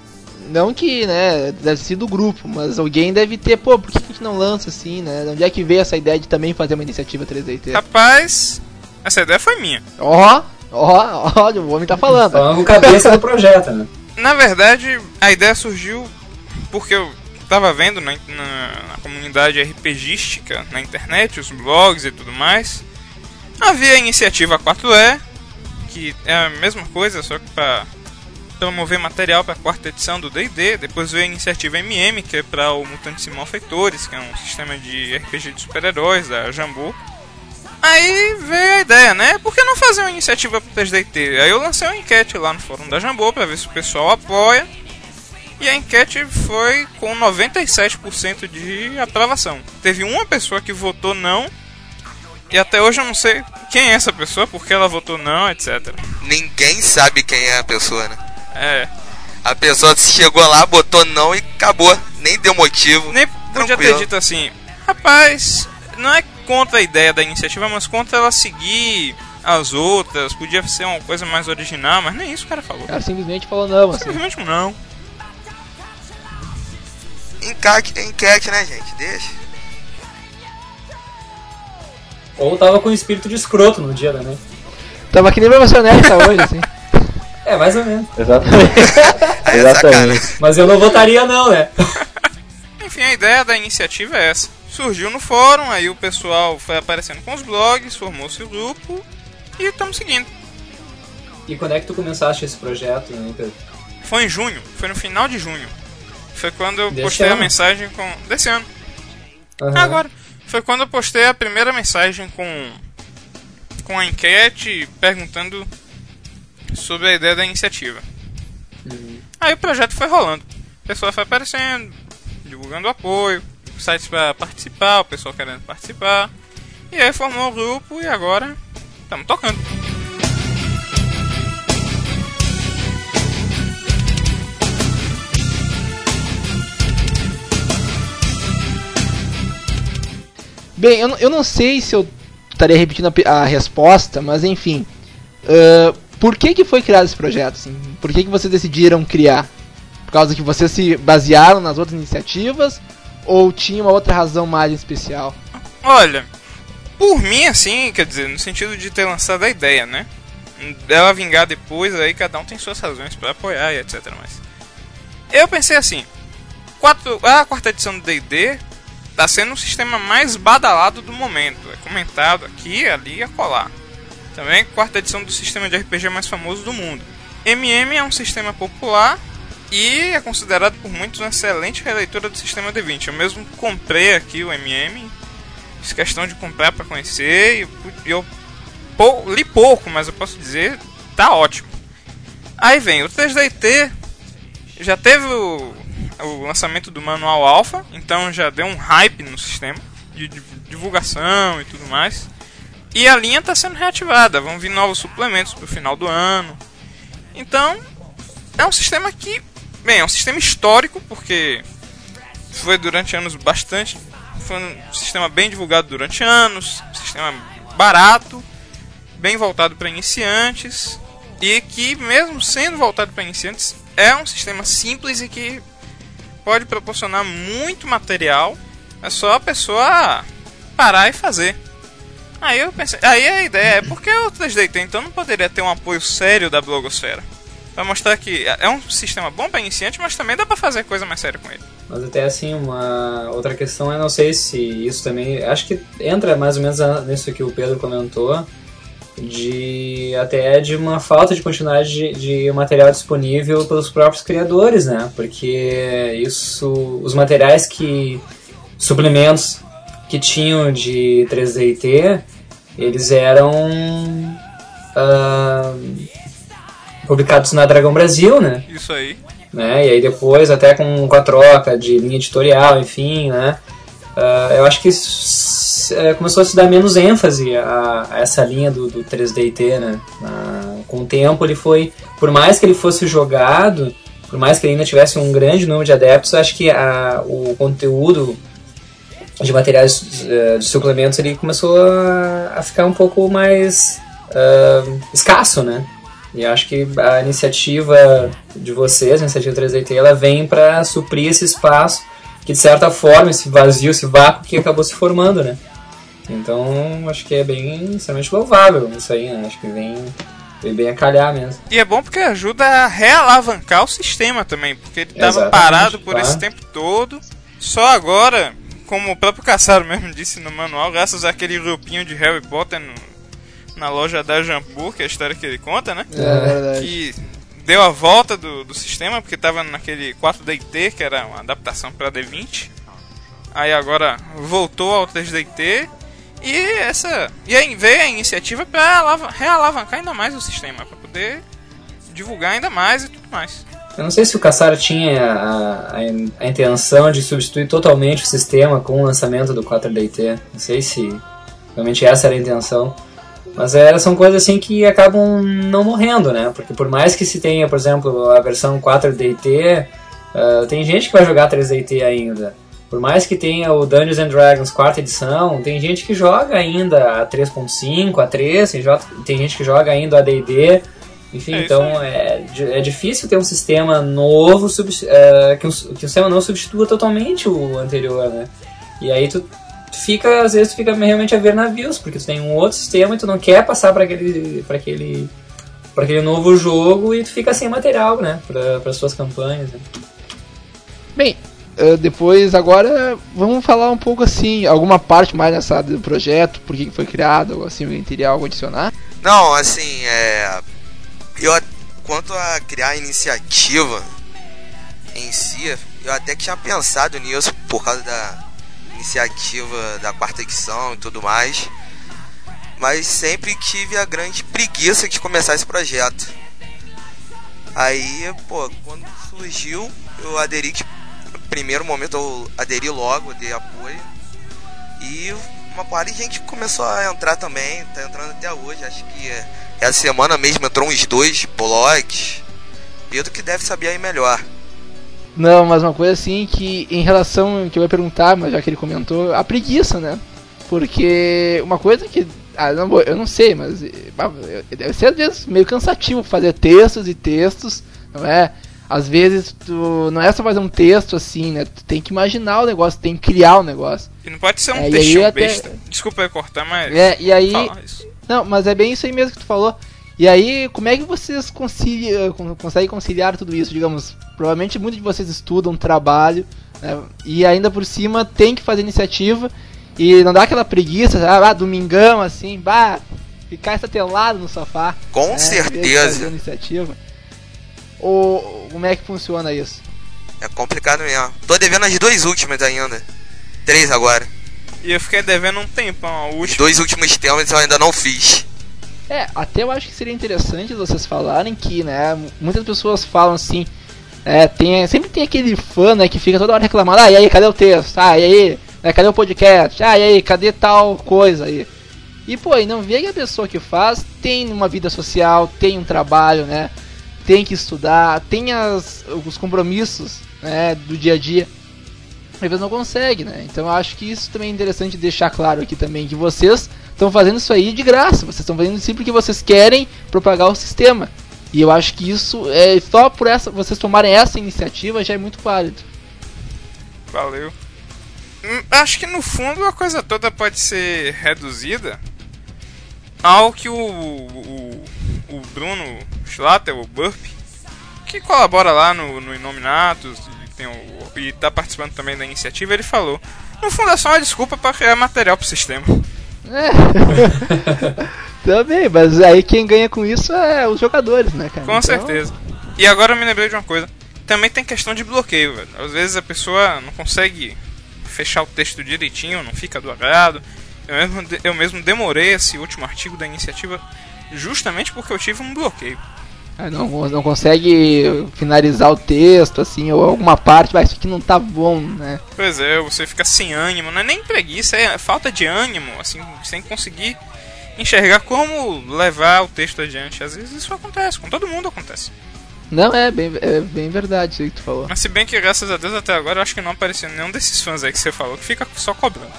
Speaker 1: Não que, né, deve ser do grupo, mas alguém deve ter, pô, por que a gente não lança assim, né? De onde é que veio essa ideia de também fazer uma iniciativa 3DT?
Speaker 3: Rapaz, essa ideia foi minha.
Speaker 1: Ó, ó, olha, o homem tá falando.
Speaker 5: Falando com cabeça do projeto, né?
Speaker 3: Na verdade, a ideia surgiu porque eu tava vendo na, na, na comunidade RPGística na internet, os blogs e tudo mais. Havia a iniciativa 4E, que é a mesma coisa, só que para promover material para a quarta edição do D&D. Depois veio a iniciativa MM, que é para o Mutantes e Malfeitores, que é um sistema de RPG de super-heróis da Jambu. Aí veio a ideia, né? Por que não fazer uma iniciativa pro 3DT? Aí eu lancei uma enquete lá no fórum da Jambô pra ver se o pessoal apoia. E a enquete foi com 97% de aprovação. Teve uma pessoa que votou não. E até hoje eu não sei quem é essa pessoa, porque ela votou não, etc.
Speaker 4: Ninguém sabe quem é a pessoa, né?
Speaker 3: É.
Speaker 4: A pessoa chegou lá, botou não e acabou. Nem deu motivo.
Speaker 3: Nem podia ter
Speaker 4: Tranquilo.
Speaker 3: dito assim, rapaz, não é contra a ideia da iniciativa, mas contra ela seguir as outras. Podia ser uma coisa mais original, mas nem isso o cara falou.
Speaker 1: O cara simplesmente falou não, assim.
Speaker 3: Simplesmente não.
Speaker 4: Enquete, enquete, né, gente? Deixa.
Speaker 5: Ou tava com espírito de escroto no dia, né?
Speaker 1: Tava que nem professor Nerd tá hoje, assim.
Speaker 5: É, mais ou menos.
Speaker 2: Exatamente.
Speaker 4: É
Speaker 2: Exatamente.
Speaker 5: Mas eu não votaria não, né?
Speaker 3: Enfim, a ideia da iniciativa é essa. Surgiu no fórum, aí o pessoal foi aparecendo com os blogs, formou-se o grupo e estamos seguindo.
Speaker 5: E quando é que tu começaste esse projeto, né, Pedro?
Speaker 3: Foi em junho, foi no final de junho. Foi quando eu
Speaker 5: Desse
Speaker 3: postei a
Speaker 5: ano?
Speaker 3: mensagem com. Desse ano.
Speaker 5: Aham.
Speaker 3: Agora. Foi quando eu postei a primeira mensagem com. com a enquete perguntando sobre a ideia da iniciativa.
Speaker 5: Uhum.
Speaker 3: Aí o projeto foi rolando. O pessoal foi aparecendo, divulgando apoio, sites para participar, o pessoal querendo participar. E aí formou o grupo e agora estamos tocando.
Speaker 1: Bem, eu, eu não sei se eu estaria repetindo a, a resposta, mas enfim. Ahn, por que, que foi criado esse projeto? Assim? Por que, que vocês decidiram criar? Por causa que vocês se basearam nas outras iniciativas? Ou tinha uma outra razão mais especial?
Speaker 3: Olha, por mim assim, quer dizer, no sentido de ter lançado a ideia, né? Dela vingar depois, aí cada um tem suas razões para apoiar e etc. Mas eu pensei assim, quatro, a quarta edição do D&D tá sendo o sistema mais badalado do momento, é comentado aqui, ali e acolá. Também quarta edição do sistema de RPG mais famoso do mundo. MM é um sistema popular e é considerado por muitos uma excelente releitura do sistema D20. Eu mesmo comprei aqui o MM fiz questão de comprar para conhecer eu, e eu pou- li pouco, mas eu posso dizer tá ótimo. Aí vem o 3DT, já teve o, o lançamento do manual alpha, então já deu um hype no sistema de, divulgação e tudo mais. E a linha está sendo reativada, vão vir novos suplementos pro final do ano. Então, é um sistema que, bem, é um sistema histórico porque foi durante anos bastante foi um sistema bem divulgado durante anos, sistema barato, bem voltado para iniciantes e que mesmo sendo voltado para iniciantes é um sistema simples e que pode proporcionar muito material. É só a pessoa parar e fazer. Aí eu pensei, aí a ideia é por que o 3DT então não poderia ter um apoio sério da blogosfera? Pra mostrar que é um sistema bom para iniciante, mas também dá pra fazer coisa mais séria com ele.
Speaker 5: Mas até assim, uma outra questão é, não sei se isso também, acho que entra mais ou menos nisso que o Pedro comentou, de até de uma falta de quantidade de, de material disponível pelos próprios criadores, né? Porque isso, os materiais que suplementos que tinham de 3DT, eles eram ah, publicados na Dragão Brasil, né?
Speaker 3: Isso aí.
Speaker 5: né? E aí depois, até com, com a troca de linha editorial, enfim, né? Ah, eu acho que eh, começou a se dar menos ênfase a, a essa linha do, do 3DT, né? Ah, com o tempo ele foi, por mais que ele fosse jogado, por mais que ele ainda tivesse um grande número de adeptos, acho que a, o conteúdo de materiais eh, de suplementos ele começou a, a ficar um pouco mais ah, escasso, né? E acho que a iniciativa de vocês, a iniciativa 3DT, ela vem para suprir esse espaço que de certa forma esse vazio, esse vácuo que acabou se formando, né? Então acho que é bem extremamente louvável isso aí, né? Acho que vem, vem bem a calhar mesmo.
Speaker 3: E é bom porque ajuda a realavancar o sistema também, porque ele estava parado por
Speaker 5: claro.
Speaker 3: esse tempo todo. Só agora, como o próprio Caçaro mesmo disse no manual, graças àquele grupinho de Harry Potter no- na loja da Jambu, que é a história que ele conta, né?
Speaker 1: É verdade.
Speaker 3: que deu a volta do, do sistema, porque estava naquele 4DT, que era uma adaptação para D20. Aí agora voltou ao 3DT. E essa. E aí veio a iniciativa para realavancar ainda mais o sistema, para poder divulgar ainda mais e tudo mais.
Speaker 5: Eu não sei se o Cassaro tinha a, a, a intenção de substituir totalmente o sistema com o lançamento do 4DT. Não sei se realmente essa era a intenção. Mas é, são coisas assim que acabam não morrendo, né? Porque por mais que se tenha, por exemplo, a versão 4DT, ah, tem gente que vai jogar 3DT ainda. Por mais que tenha o Dungeons and Dragons quarta edição, tem gente que joga ainda a 3.5, a 3, tem, gente que joga ainda a D&D. Enfim,
Speaker 3: É
Speaker 5: então é, é difícil ter um sistema novo eh, que, o, que o sistema não substitua totalmente o anterior, né? E aí tu, tu fica, às vezes tu fica realmente a ver navios, porque tu tem um outro sistema e tu não quer passar para aquele, para aquele, para aquele novo jogo e tu fica sem material, né? Para as suas campanhas. Né?
Speaker 1: Bem, eh, depois agora vamos falar um pouco assim, alguma parte mais nessa do projeto, por que foi criado, algo assim, alguém teria algo a adicionar?
Speaker 4: Não, assim, é. Eu, quanto a criar a iniciativa em si, eu até que tinha pensado nisso por causa da iniciativa da quarta edição e tudo mais. Mas sempre tive a grande preguiça de começar esse projeto. Aí, pô, quando surgiu, eu aderi, no primeiro momento eu aderi logo, dei apoio. E uma parte de gente começou a entrar também, tá entrando até hoje. Acho que essa semana mesmo entrou uns dois blogs. Pedro que deve saber aí melhor.
Speaker 1: Não, mas uma coisa assim que em relação que eu ia perguntar, mas já que ele comentou, a preguiça, né? Porque uma coisa que ah, não, eu não sei, mas deve ser às vezes meio cansativo fazer textos e textos, não é? Às vezes tu não é só fazer um texto assim, né? Tu tem que imaginar o negócio, tem que criar o negócio.
Speaker 3: E não pode ser um
Speaker 1: É,
Speaker 3: textinho
Speaker 1: até-
Speaker 3: besta. Desculpa eu cortar, mas.
Speaker 1: É, e aí. Não, mas é bem isso aí mesmo que tu falou. E aí, como é que vocês concilia, con- conseguem conciliar tudo isso? Digamos, provavelmente muitos de vocês estudam, trabalham, né? e ainda por cima tem que fazer iniciativa e não dá aquela preguiça, ah, ah, domingão assim, bah, ficar estatelado no sofá.
Speaker 4: Com
Speaker 1: né,
Speaker 4: certeza.
Speaker 1: iniciativa. Ou como é que funciona isso?
Speaker 4: É complicado mesmo. Tô devendo as duas últimas ainda. Três agora.
Speaker 3: E eu fiquei devendo um tempão. A
Speaker 4: Os
Speaker 3: última.
Speaker 4: dois últimos temas eu ainda não fiz.
Speaker 1: É, até eu acho que seria interessante vocês falarem que, né, muitas pessoas falam assim, é, tem, sempre tem aquele fã, né, que fica toda hora reclamando, ah, e aí, cadê o texto? Ah, e aí, né, cadê o podcast? Ah, e aí, cadê tal coisa aí? E, pô, e não vê que a pessoa que faz tem uma vida social, tem um trabalho, né, tem que estudar, tem as, os compromissos, né, do dia a dia. Às vezes não consegue, né? Então eu acho que isso também é interessante deixar claro aqui também, que vocês estão fazendo isso aí de graça, vocês estão fazendo isso porque vocês querem propagar o sistema. E eu acho que isso é só por essa vocês tomarem essa iniciativa já é muito válido.
Speaker 3: Valeu. Hum, Acho que no fundo a coisa toda pode ser reduzida ao que o, o, o Bruno Schlatter, o Burp, que colabora lá no, no Inominatus e, o, e tá participando também da iniciativa, ele falou. No fundo é só uma desculpa para criar material pro sistema.
Speaker 1: É. Também, mas aí quem ganha com isso é os jogadores, né, cara?
Speaker 3: Com
Speaker 1: Então,
Speaker 3: certeza. E agora eu me lembrei de uma coisa. Também tem questão de bloqueio, velho. Às vezes a pessoa não consegue fechar o texto direitinho, não fica do agrado. Eu mesmo, eu mesmo demorei esse último artigo da iniciativa justamente porque eu tive um bloqueio.
Speaker 1: ah, Não, não consegue finalizar o texto, assim, ou alguma parte, mas isso aqui não tá bom, né?
Speaker 3: Pois é, você fica sem ânimo, não é nem preguiça, é falta de ânimo, assim, sem conseguir enxergar como levar o texto adiante. Às vezes isso acontece, com todo mundo acontece.
Speaker 1: Não, é bem, é bem verdade isso aí que tu falou.
Speaker 3: Mas se bem que graças a Deus até agora eu acho que não apareceu nenhum desses fãs aí que você falou que fica só cobrando.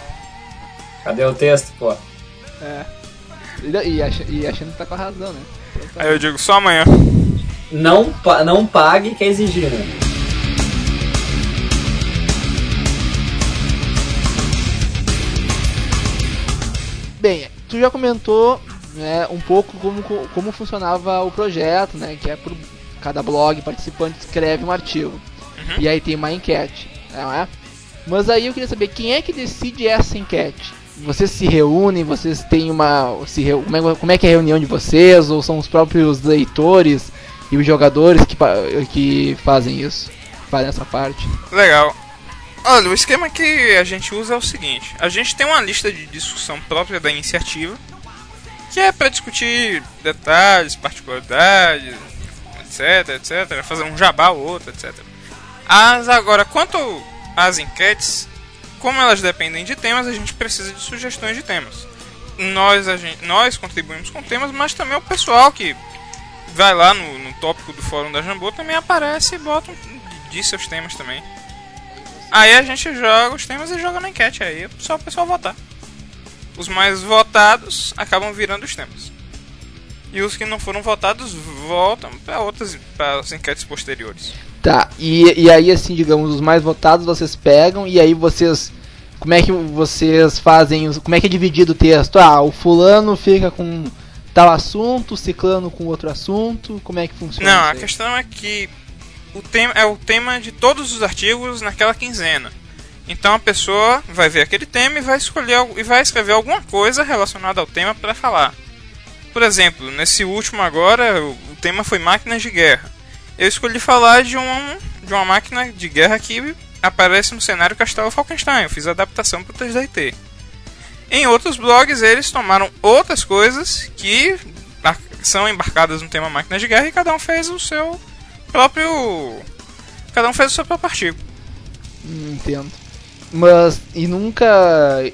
Speaker 5: Cadê o texto, pô?
Speaker 1: E, e, ach, e achando que tá com a razão, né?
Speaker 3: Aí eu digo só amanhã.
Speaker 5: Não, pa- não pague que é exigir, né?
Speaker 1: Bem, tu já comentou né, um pouco como, como funcionava o projeto, né? Que é por cada blog participante escreve um artigo. E aí tem uma enquete, não é? Mas aí eu queria saber quem é que decide essa enquete? Vocês se reúnem, vocês têm uma. Se é, como é que é a reunião de vocês? Ou são os próprios leitores e os jogadores que, que fazem isso? Fazem essa parte?
Speaker 3: Legal. Olha, o esquema que a gente usa é o seguinte: a gente tem uma lista de discussão própria da iniciativa, que é para discutir detalhes, particularidades, etc, etc, fazer um jabá ou outro, etc. As agora, quanto às enquetes, como elas dependem de temas, a gente precisa de sugestões de temas. Nós, gente, nós contribuímos com temas, mas também o pessoal que vai lá no, no tópico do fórum da Jambô também aparece e bota, diz seus temas também. Aí a gente joga os temas e joga na enquete, aí é só o pessoal votar. Os mais votados acabam virando os temas. E os que não foram votados voltam para outras para as enquetes posteriores.
Speaker 1: Tá, e, e aí assim, digamos, os mais votados vocês pegam e aí vocês. Como é que vocês fazem. Como é que é dividido o texto? Ah, o fulano fica com tal assunto, o ciclano com outro assunto. Como é que funciona?
Speaker 3: Não, a questão é que o tema é o tema de todos os artigos naquela quinzena. Então a pessoa vai ver aquele tema e vai escolher e vai escrever alguma coisa relacionada ao tema para falar. Por exemplo, nesse último agora, o tema foi máquinas de guerra. Eu escolhi falar de um de uma máquina de guerra que aparece no cenário Castelo Falkenstein. Eu fiz a adaptação para o 3DT. Em outros blogs, eles tomaram outras coisas que são embarcadas no tema máquinas de guerra e cada um fez o seu próprio. Cada um fez o seu próprio artigo.
Speaker 1: Hum, entendo. Mas e nunca.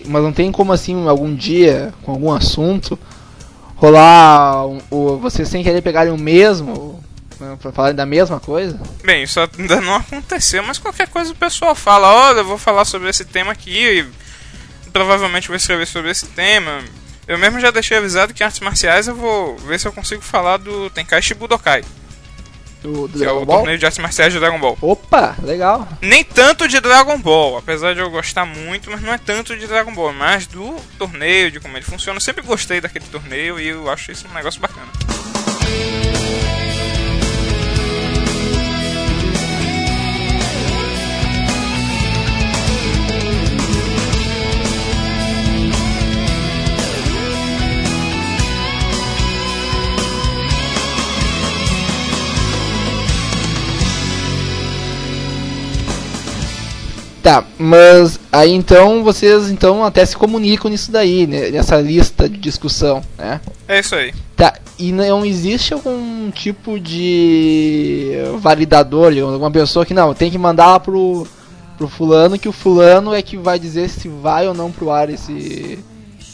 Speaker 1: Mas não tem como assim algum dia, com algum assunto, rolar um, o, vocês sem querer pegarem o mesmo. né, Pra falarem da mesma coisa?
Speaker 3: Bem, isso ainda não aconteceu, mas qualquer coisa o pessoal fala: olha, eu vou falar sobre esse tema aqui e provavelmente vou escrever sobre esse tema. Eu mesmo já deixei avisado que artes marciais eu vou ver se eu consigo falar do Tenkaichi Budokai,
Speaker 1: Do, do
Speaker 3: que é
Speaker 1: Dragon
Speaker 3: o
Speaker 1: Ball?
Speaker 3: torneio de artes marciais de Dragon Ball.
Speaker 1: Opa, legal.
Speaker 3: Nem tanto de Dragon Ball, apesar de eu gostar muito, mas não é tanto de Dragon Ball, mas do torneio, de como ele funciona. Eu sempre gostei daquele torneio e eu acho isso um negócio bacana.
Speaker 1: Tá, mas aí então vocês então até se comunicam nisso daí, né, nessa lista de discussão, né?
Speaker 3: É isso aí.
Speaker 1: Tá, e não existe algum tipo de validador, alguma pessoa que não, tem que mandar lá pro, pro fulano, que o fulano é que vai dizer se vai ou não pro ar esse.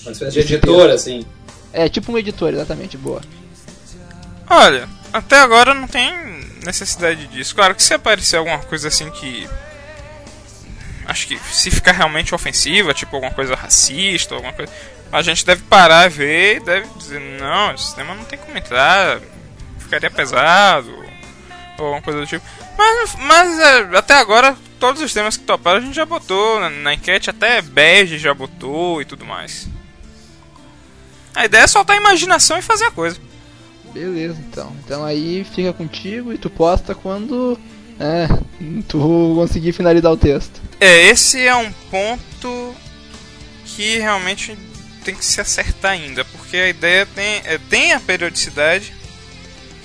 Speaker 5: Uma espécie de editor, assim.
Speaker 1: É tipo um editor, exatamente, boa.
Speaker 3: Olha, até agora não tem necessidade disso. Claro que se aparecer alguma coisa assim que. Acho que se ficar realmente ofensiva, tipo alguma coisa racista, alguma coisa. A gente deve parar ver deve dizer, não, esse tema não tem como entrar, ficaria pesado, ou alguma coisa do tipo. Mas, mas é, até agora, todos os temas que toparam a gente já botou na, na enquete, até bege já botou e tudo mais. A ideia é soltar a imaginação e fazer a coisa.
Speaker 1: Beleza, então. Então aí fica contigo e tu posta quando é, tu conseguir finalizar o texto.
Speaker 3: É, esse é um ponto que realmente tem que se acertar ainda, porque a ideia tem, é, tem a periodicidade,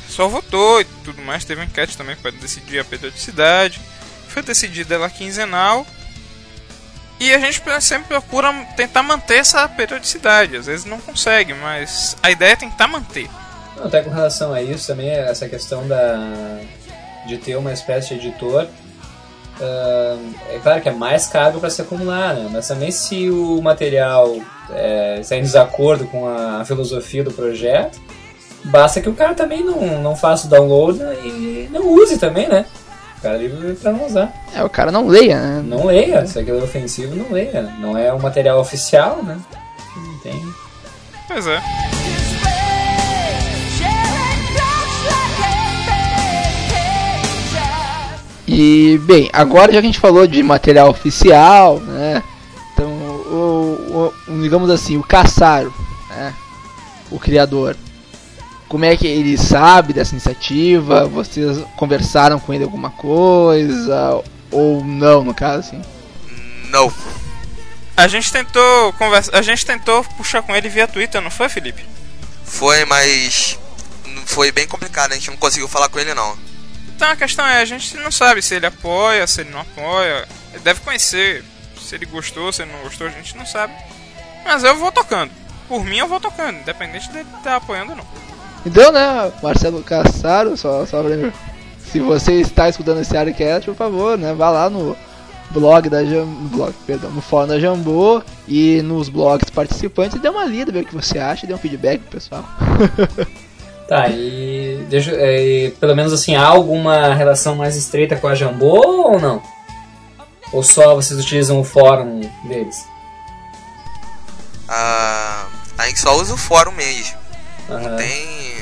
Speaker 3: só votou e tudo mais, teve uma enquete também para decidir a periodicidade, foi decidida ela quinzenal, e a gente sempre procura tentar manter essa periodicidade, às vezes não consegue, mas a ideia é tentar manter.
Speaker 5: Até com relação a isso também, essa questão da, de ter uma espécie de editor, ah, é claro que é mais caro para se acumular, né? mas também se o material é, está em desacordo com a filosofia do projeto, basta que o cara também não, não faça o download e não use também, né? O cara é livre para não usar.
Speaker 1: É, o cara não leia, né?
Speaker 5: Não leia, se aquilo é ofensivo, não leia. Não é um material oficial, né? Não tem.
Speaker 3: Pois é.
Speaker 1: E, bem, agora já que a gente falou de material oficial, né? Então, o, o- digamos assim, o Caçaro, né? O criador. Como é que ele sabe dessa iniciativa? Vocês conversaram com ele alguma coisa? Ou não, no caso, assim?
Speaker 4: Não.
Speaker 3: A gente tentou conversa, a gente tentou puxar com ele via Twitter, não foi, Felipe?
Speaker 4: Foi, mas. Foi bem complicado, a gente não conseguiu falar com ele não.
Speaker 3: Então a questão é, a gente não sabe se ele apoia, se ele não apoia. Ele deve conhecer. Se ele gostou, se ele não gostou, a gente não sabe. Mas eu vou tocando. Por mim eu vou tocando, independente dele estar apoiando ou não.
Speaker 1: Então, né, Marcelo Caçaro, só, só pra... Se você está escutando esse Arecast, por favor, né, vá lá no blog da Jam... no blog, perdão, no fórum da Jambô e nos blogs participantes e dê uma lida, ver o que você acha e dê um feedback pro pessoal.
Speaker 5: Tá, e, deixa, é, pelo menos assim, há alguma relação mais estreita com a Jambô ou não? Ou só vocês utilizam o fórum deles?
Speaker 4: Ah, a gente só usa o fórum mesmo.
Speaker 5: Aham.
Speaker 4: Não tem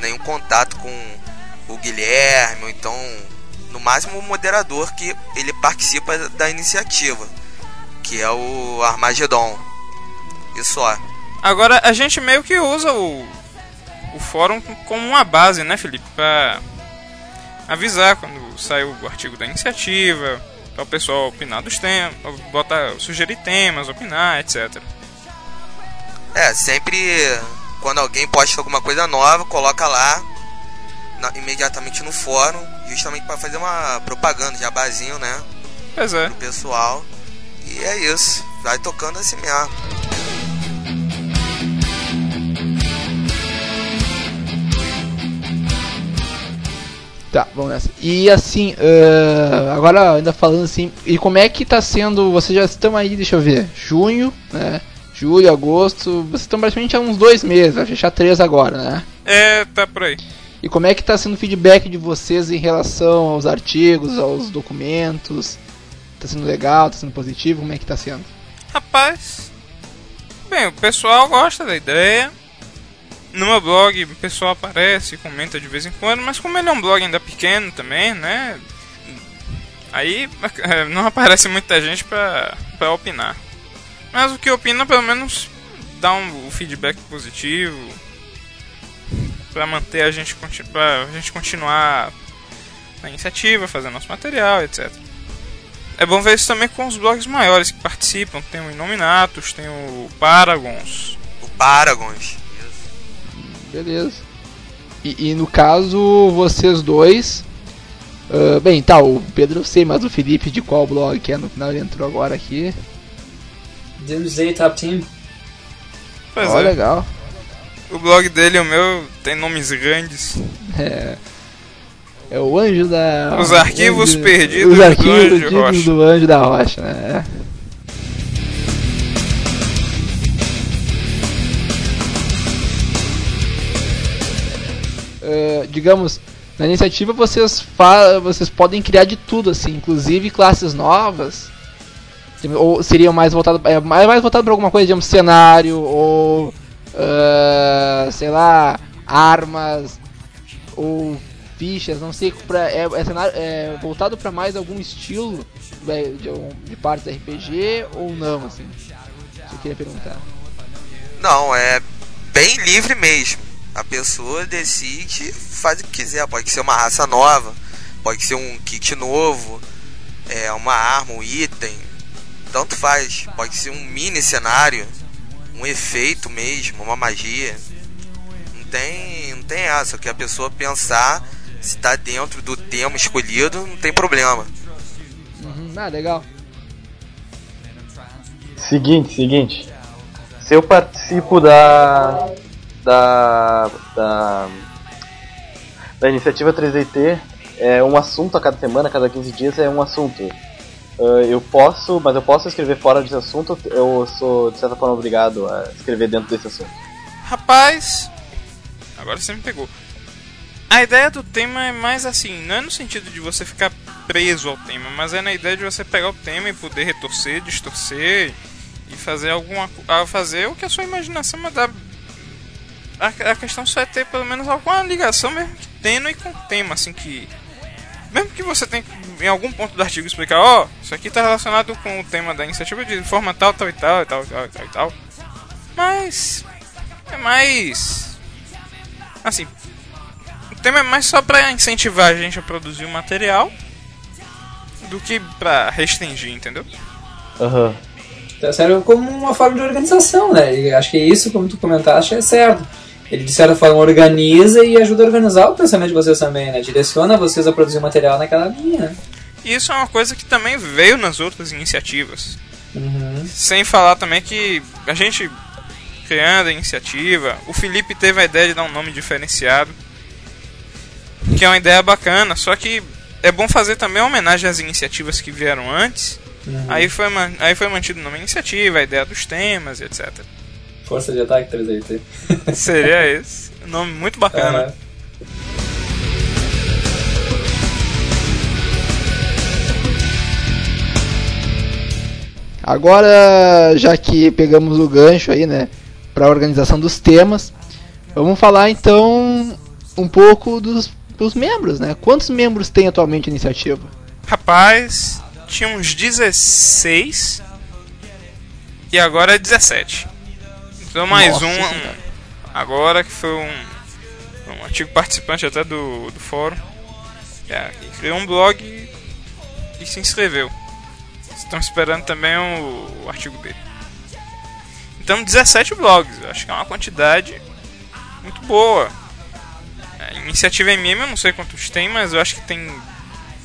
Speaker 4: nenhum contato com o Guilherme, ou então, no máximo, o moderador que ele participa da iniciativa, que é o Armagedon. E só.
Speaker 3: Agora a gente meio que usa o, o fórum como uma base, né, Felipe? Pra avisar quando sai o artigo da iniciativa, para o pessoal opinar dos temas, botar, sugerir temas, opinar, etc.
Speaker 4: É, sempre quando alguém posta alguma coisa nova, coloca lá na- imediatamente no fórum, justamente para fazer uma propaganda, jabazinho, né,
Speaker 3: Pois é.
Speaker 4: pro pessoal. E é isso, vai tocando assim mesmo.
Speaker 1: Tá, vamos nessa. E assim, ah, agora ainda falando assim, e como é que tá sendo, vocês já estão aí, deixa eu ver, junho, né, julho, agosto, vocês estão praticamente há uns dois meses, vai fechar três agora, né?
Speaker 3: É, tá por aí.
Speaker 1: E como é que tá sendo o feedback de vocês em relação aos artigos, aos documentos? Tá sendo legal, tá sendo positivo, como é que tá sendo?
Speaker 3: Rapaz, bem, o pessoal gosta da ideia. No meu blog o pessoal aparece, comenta de vez em quando, mas como ele é um blog ainda pequeno também, né? Aí eh, não aparece muita gente pra, pra opinar. Mas o que opina pelo menos dá um, feedback positivo pra manter a gente, pra gente continuar na iniciativa, fazer nosso material, etc. É bom ver isso também com os blogs maiores que participam. Tem o Inominatus, tem o Paragons.
Speaker 4: O Paragons.
Speaker 1: Beleza. E, e no caso, vocês dois. ah, bem, tá, o Pedro eu sei, mas o Felipe de qual blog que é? No final ele entrou agora aqui.
Speaker 5: Doomsday Top Team.
Speaker 3: Pois
Speaker 1: Ó,
Speaker 3: é.
Speaker 1: legal.
Speaker 3: O blog dele e o meu tem nomes grandes.
Speaker 1: É. É o anjo da.
Speaker 3: Os arquivos
Speaker 1: anjo-
Speaker 3: perdidos
Speaker 1: Os
Speaker 3: do
Speaker 1: arquivos
Speaker 3: Anjo
Speaker 1: perdidos do anjo da rocha, né? É, digamos, na iniciativa vocês, fa vocês podem criar de tudo, assim, inclusive classes novas. Ou seriam mais voltado é, mais, mais voltado para alguma coisa, digamos, cenário, ou ah, sei lá, armas, ou fichas, não sei, pra, é, é, cenário, é voltado para mais algum estilo é, de, de partes RPG ou não, assim? Eu queria perguntar.
Speaker 4: Não, é bem livre mesmo. A pessoa decide, faz o que quiser. Pode ser uma raça nova, pode ser um kit novo, é uma arma, um item. Tanto faz. Pode ser um mini cenário. um efeito mesmo, uma magia. Não tem, não tem essa, o que a pessoa pensar, se tá dentro do tema escolhido, não tem problema.
Speaker 1: Uhum. Ah, legal.
Speaker 2: Seguinte, seguinte. Se eu participo da. Da. da. da iniciativa 3DT, é um assunto a cada semana, a cada 15 dias é um assunto. Ah, eu posso, mas eu posso escrever fora desse assunto, eu sou de certa forma obrigado a escrever dentro desse assunto.
Speaker 3: Rapaz, agora você me pegou. A ideia do tema é mais assim, não é no sentido de você ficar preso ao tema, mas é na ideia de você pegar o tema e poder retorcer, distorcer e fazer alguma fazer o que a sua imaginação mandar. A, a questão só é ter pelo menos alguma ligação mesmo que tênue com o tema, assim que mesmo que você tenha que, em algum ponto do artigo explicar, ó, isso aqui está relacionado com o tema da iniciativa de forma tal, tal e tal, e tal, e tal, e tal, e tal. Mas é mais assim, o tema é mais só pra incentivar a gente a produzir o material do que pra restringir, entendeu?
Speaker 2: Aham.
Speaker 5: Então, serve como uma forma de organização, né? E acho que isso, como tu comentaste, é certo. Ele, de certa forma, organiza e ajuda a organizar o pensamento de vocês também, né? Direciona vocês a produzir material naquela linha, né?
Speaker 3: E isso é uma coisa que também veio nas outras iniciativas.
Speaker 5: Uhum.
Speaker 3: Sem falar também que a gente criando a iniciativa, o Felipe teve a ideia de dar um nome diferenciado, que é uma ideia bacana, só que é bom fazer também uma homenagem às iniciativas que vieram antes.
Speaker 5: Uhum.
Speaker 3: Aí, foi aí foi mantido o nome iniciativa, a ideia dos temas, etc.
Speaker 5: Força de ataque 3DT.
Speaker 3: Seria esse. Um nome muito bacana.
Speaker 1: Agora, já que pegamos o gancho aí, né, para a organização dos temas, vamos falar então um pouco dos, dos membros, né? Quantos membros tem atualmente a iniciativa?
Speaker 3: Rapaz, tinha uns 16 e agora é 17. Então mais
Speaker 1: Nossa
Speaker 3: um
Speaker 1: Senhora.
Speaker 3: agora que foi um, um antigo participante até do, do fórum. É, criou um blog e, se inscreveu. Estão esperando também o, o artigo dele. Então 17 blogs, acho que é uma quantidade muito boa. A iniciativa MM eu não sei quantos tem, mas eu acho que tem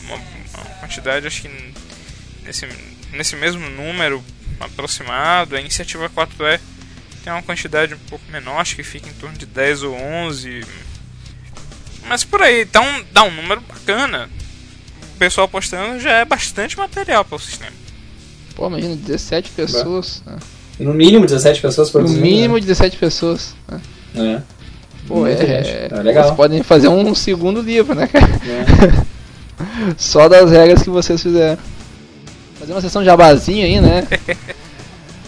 Speaker 3: uma, uma quantidade, acho que nesse, nesse mesmo número aproximado. A iniciativa 4E tem uma quantidade um pouco menor, acho que fica em torno de 10 ou 11. Mas por aí, dá um, dá um número bacana. O pessoal postando já é bastante material para o sistema.
Speaker 1: Pô, imagina, 17 pessoas. né?
Speaker 5: No mínimo 17 pessoas
Speaker 1: No
Speaker 5: produzindo.
Speaker 1: mínimo 17 pessoas. né?
Speaker 5: né?
Speaker 1: Pô, é,
Speaker 5: gente.
Speaker 1: é-
Speaker 5: É legal.
Speaker 1: Vocês podem fazer um segundo livro, né, cara?
Speaker 5: É.
Speaker 1: Só das regras que vocês fizeram. Fazer uma sessão jabazinha aí, né?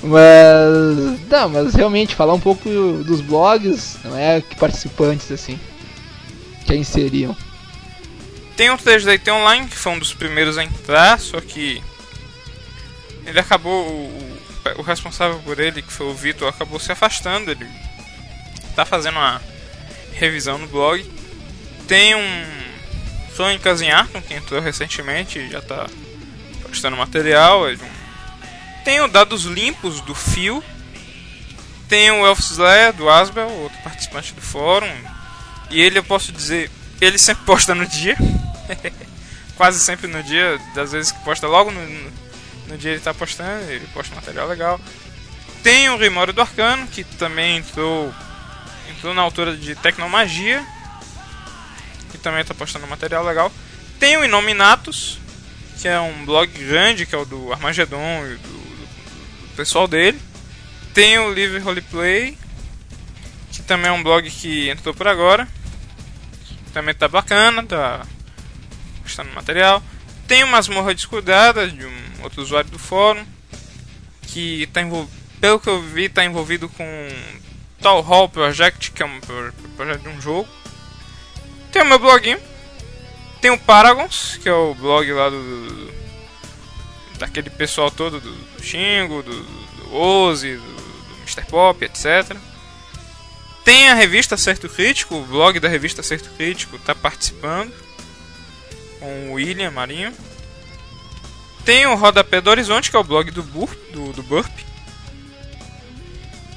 Speaker 1: mas. Não, mas realmente, falar um pouco dos blogs, não é que participantes, assim. Que inseriam.
Speaker 3: Tem o 3DT Online, que foi um dos primeiros a entrar, só que ele acabou. O, o responsável por ele, que foi o Vitor, acabou se afastando. Ele tá fazendo uma revisão no blog. Tem um em Arkham, que entrou recentemente já tá postando material. é um- Tem o Dados Limpos do Fio. Tem o Elf Slayer do Asbel, outro participante do fórum. E ele, eu posso dizer, ele sempre posta no dia. Quase sempre no dia, das vezes que posta logo no, no, dia ele tá postando, ele posta material legal. Tem o Rimório do Arcano, que também entrou, entrou na altura de Tecnomagia, que também tá postando material legal. Tem o Inominatus, que é um blog grande, que é o do Armagedon e do pessoal dele. Tem o Live Roleplay, que também é um blog que entrou por agora. Também tá bacana, tá postando material. Tem uma masmorra descuidada de um outro usuário do fórum, que tá envol... pelo que eu vi, tá envolvido com Tal Hall Project, que é um pro- projeto de um jogo. Tem o meu bloguinho. Tem o Paragons, que é o blog lá do. Daquele pessoal todo, do, do Xingo, do, do Ozi, do, do Mr. Pop, etc. Tem a revista Certo Crítico, o blog da revista Certo Crítico tá participando com o William Marinho. Tem o Rodapé do Horizonte, que é o blog do Burp, do, do Burp.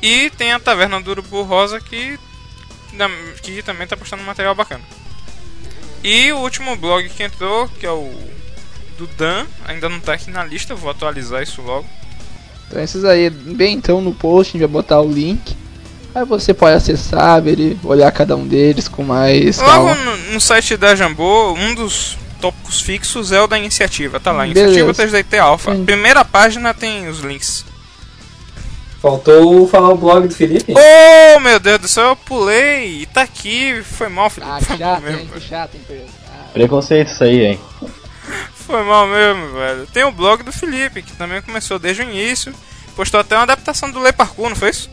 Speaker 3: E tem a Taverna do Urubu Rosa que, que também tá postando material bacana. E o último blog que entrou, que é o do Dan, ainda não tá aqui na lista, eu vou atualizar isso logo.
Speaker 1: Então esses aí, bem então no post a gente vai botar o link. Aí você pode acessar, ver e olhar cada um deles com mais
Speaker 3: Logo no, no site da Jambô, um dos tópicos fixos é o da iniciativa, tá lá,
Speaker 1: Beleza.
Speaker 3: iniciativa 3DT Alpha.
Speaker 1: Sim.
Speaker 3: Primeira página tem os links.
Speaker 5: Faltou falar o blog do Felipe.
Speaker 3: Oh meu Deus do céu, eu pulei e tá aqui, foi mal, Felipe.
Speaker 1: Ah,
Speaker 3: mal
Speaker 1: chato,
Speaker 3: mesmo,
Speaker 1: hein? Que chato, hein? Ah,
Speaker 2: Preconceito isso aí, hein?
Speaker 3: Foi mal mesmo, velho. Tem o blog do Felipe, que também começou desde o início. Postou até uma adaptação do Lei Parkour, não foi isso?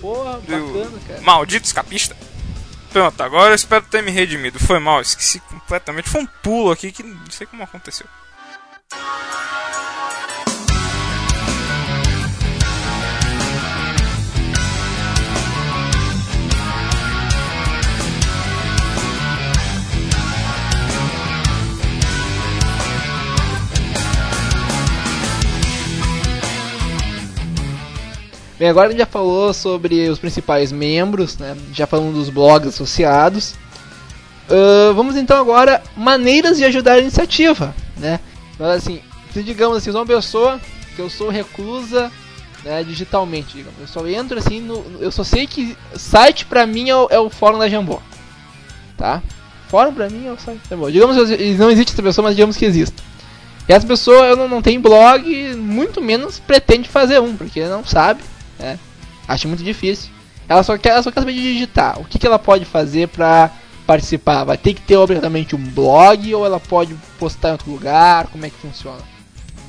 Speaker 1: porra,
Speaker 3: Do
Speaker 1: bacana, cara.
Speaker 3: Maldito escapista. Pronto, agora eu espero ter me redimido. Foi mal, esqueci completamente. Foi um pulo aqui que não sei como aconteceu.
Speaker 1: Bem, agora a gente já falou sobre os principais membros, né? Já falamos dos blogs associados. Ahn, vamos então agora maneiras de ajudar a iniciativa, né? Assim, se digamos assim, uma pessoa que eu sou reclusa, né, digitalmente, digamos. Eu só entro assim no, eu só sei que site pra mim é o, é o fórum da Jambô. Tá? Fórum pra mim é o site da Jambô. Digamos que não existe essa pessoa, mas digamos que existe. E essa pessoa eu não, não tem blog, muito menos pretende fazer um, porque não sabe, né? Acho muito difícil. Ela só quer, ela só quer saber digitar. O que, que ela pode fazer pra participar? Vai ter que ter obrigatoriamente um blog ou ela pode postar em outro lugar? Como é que funciona?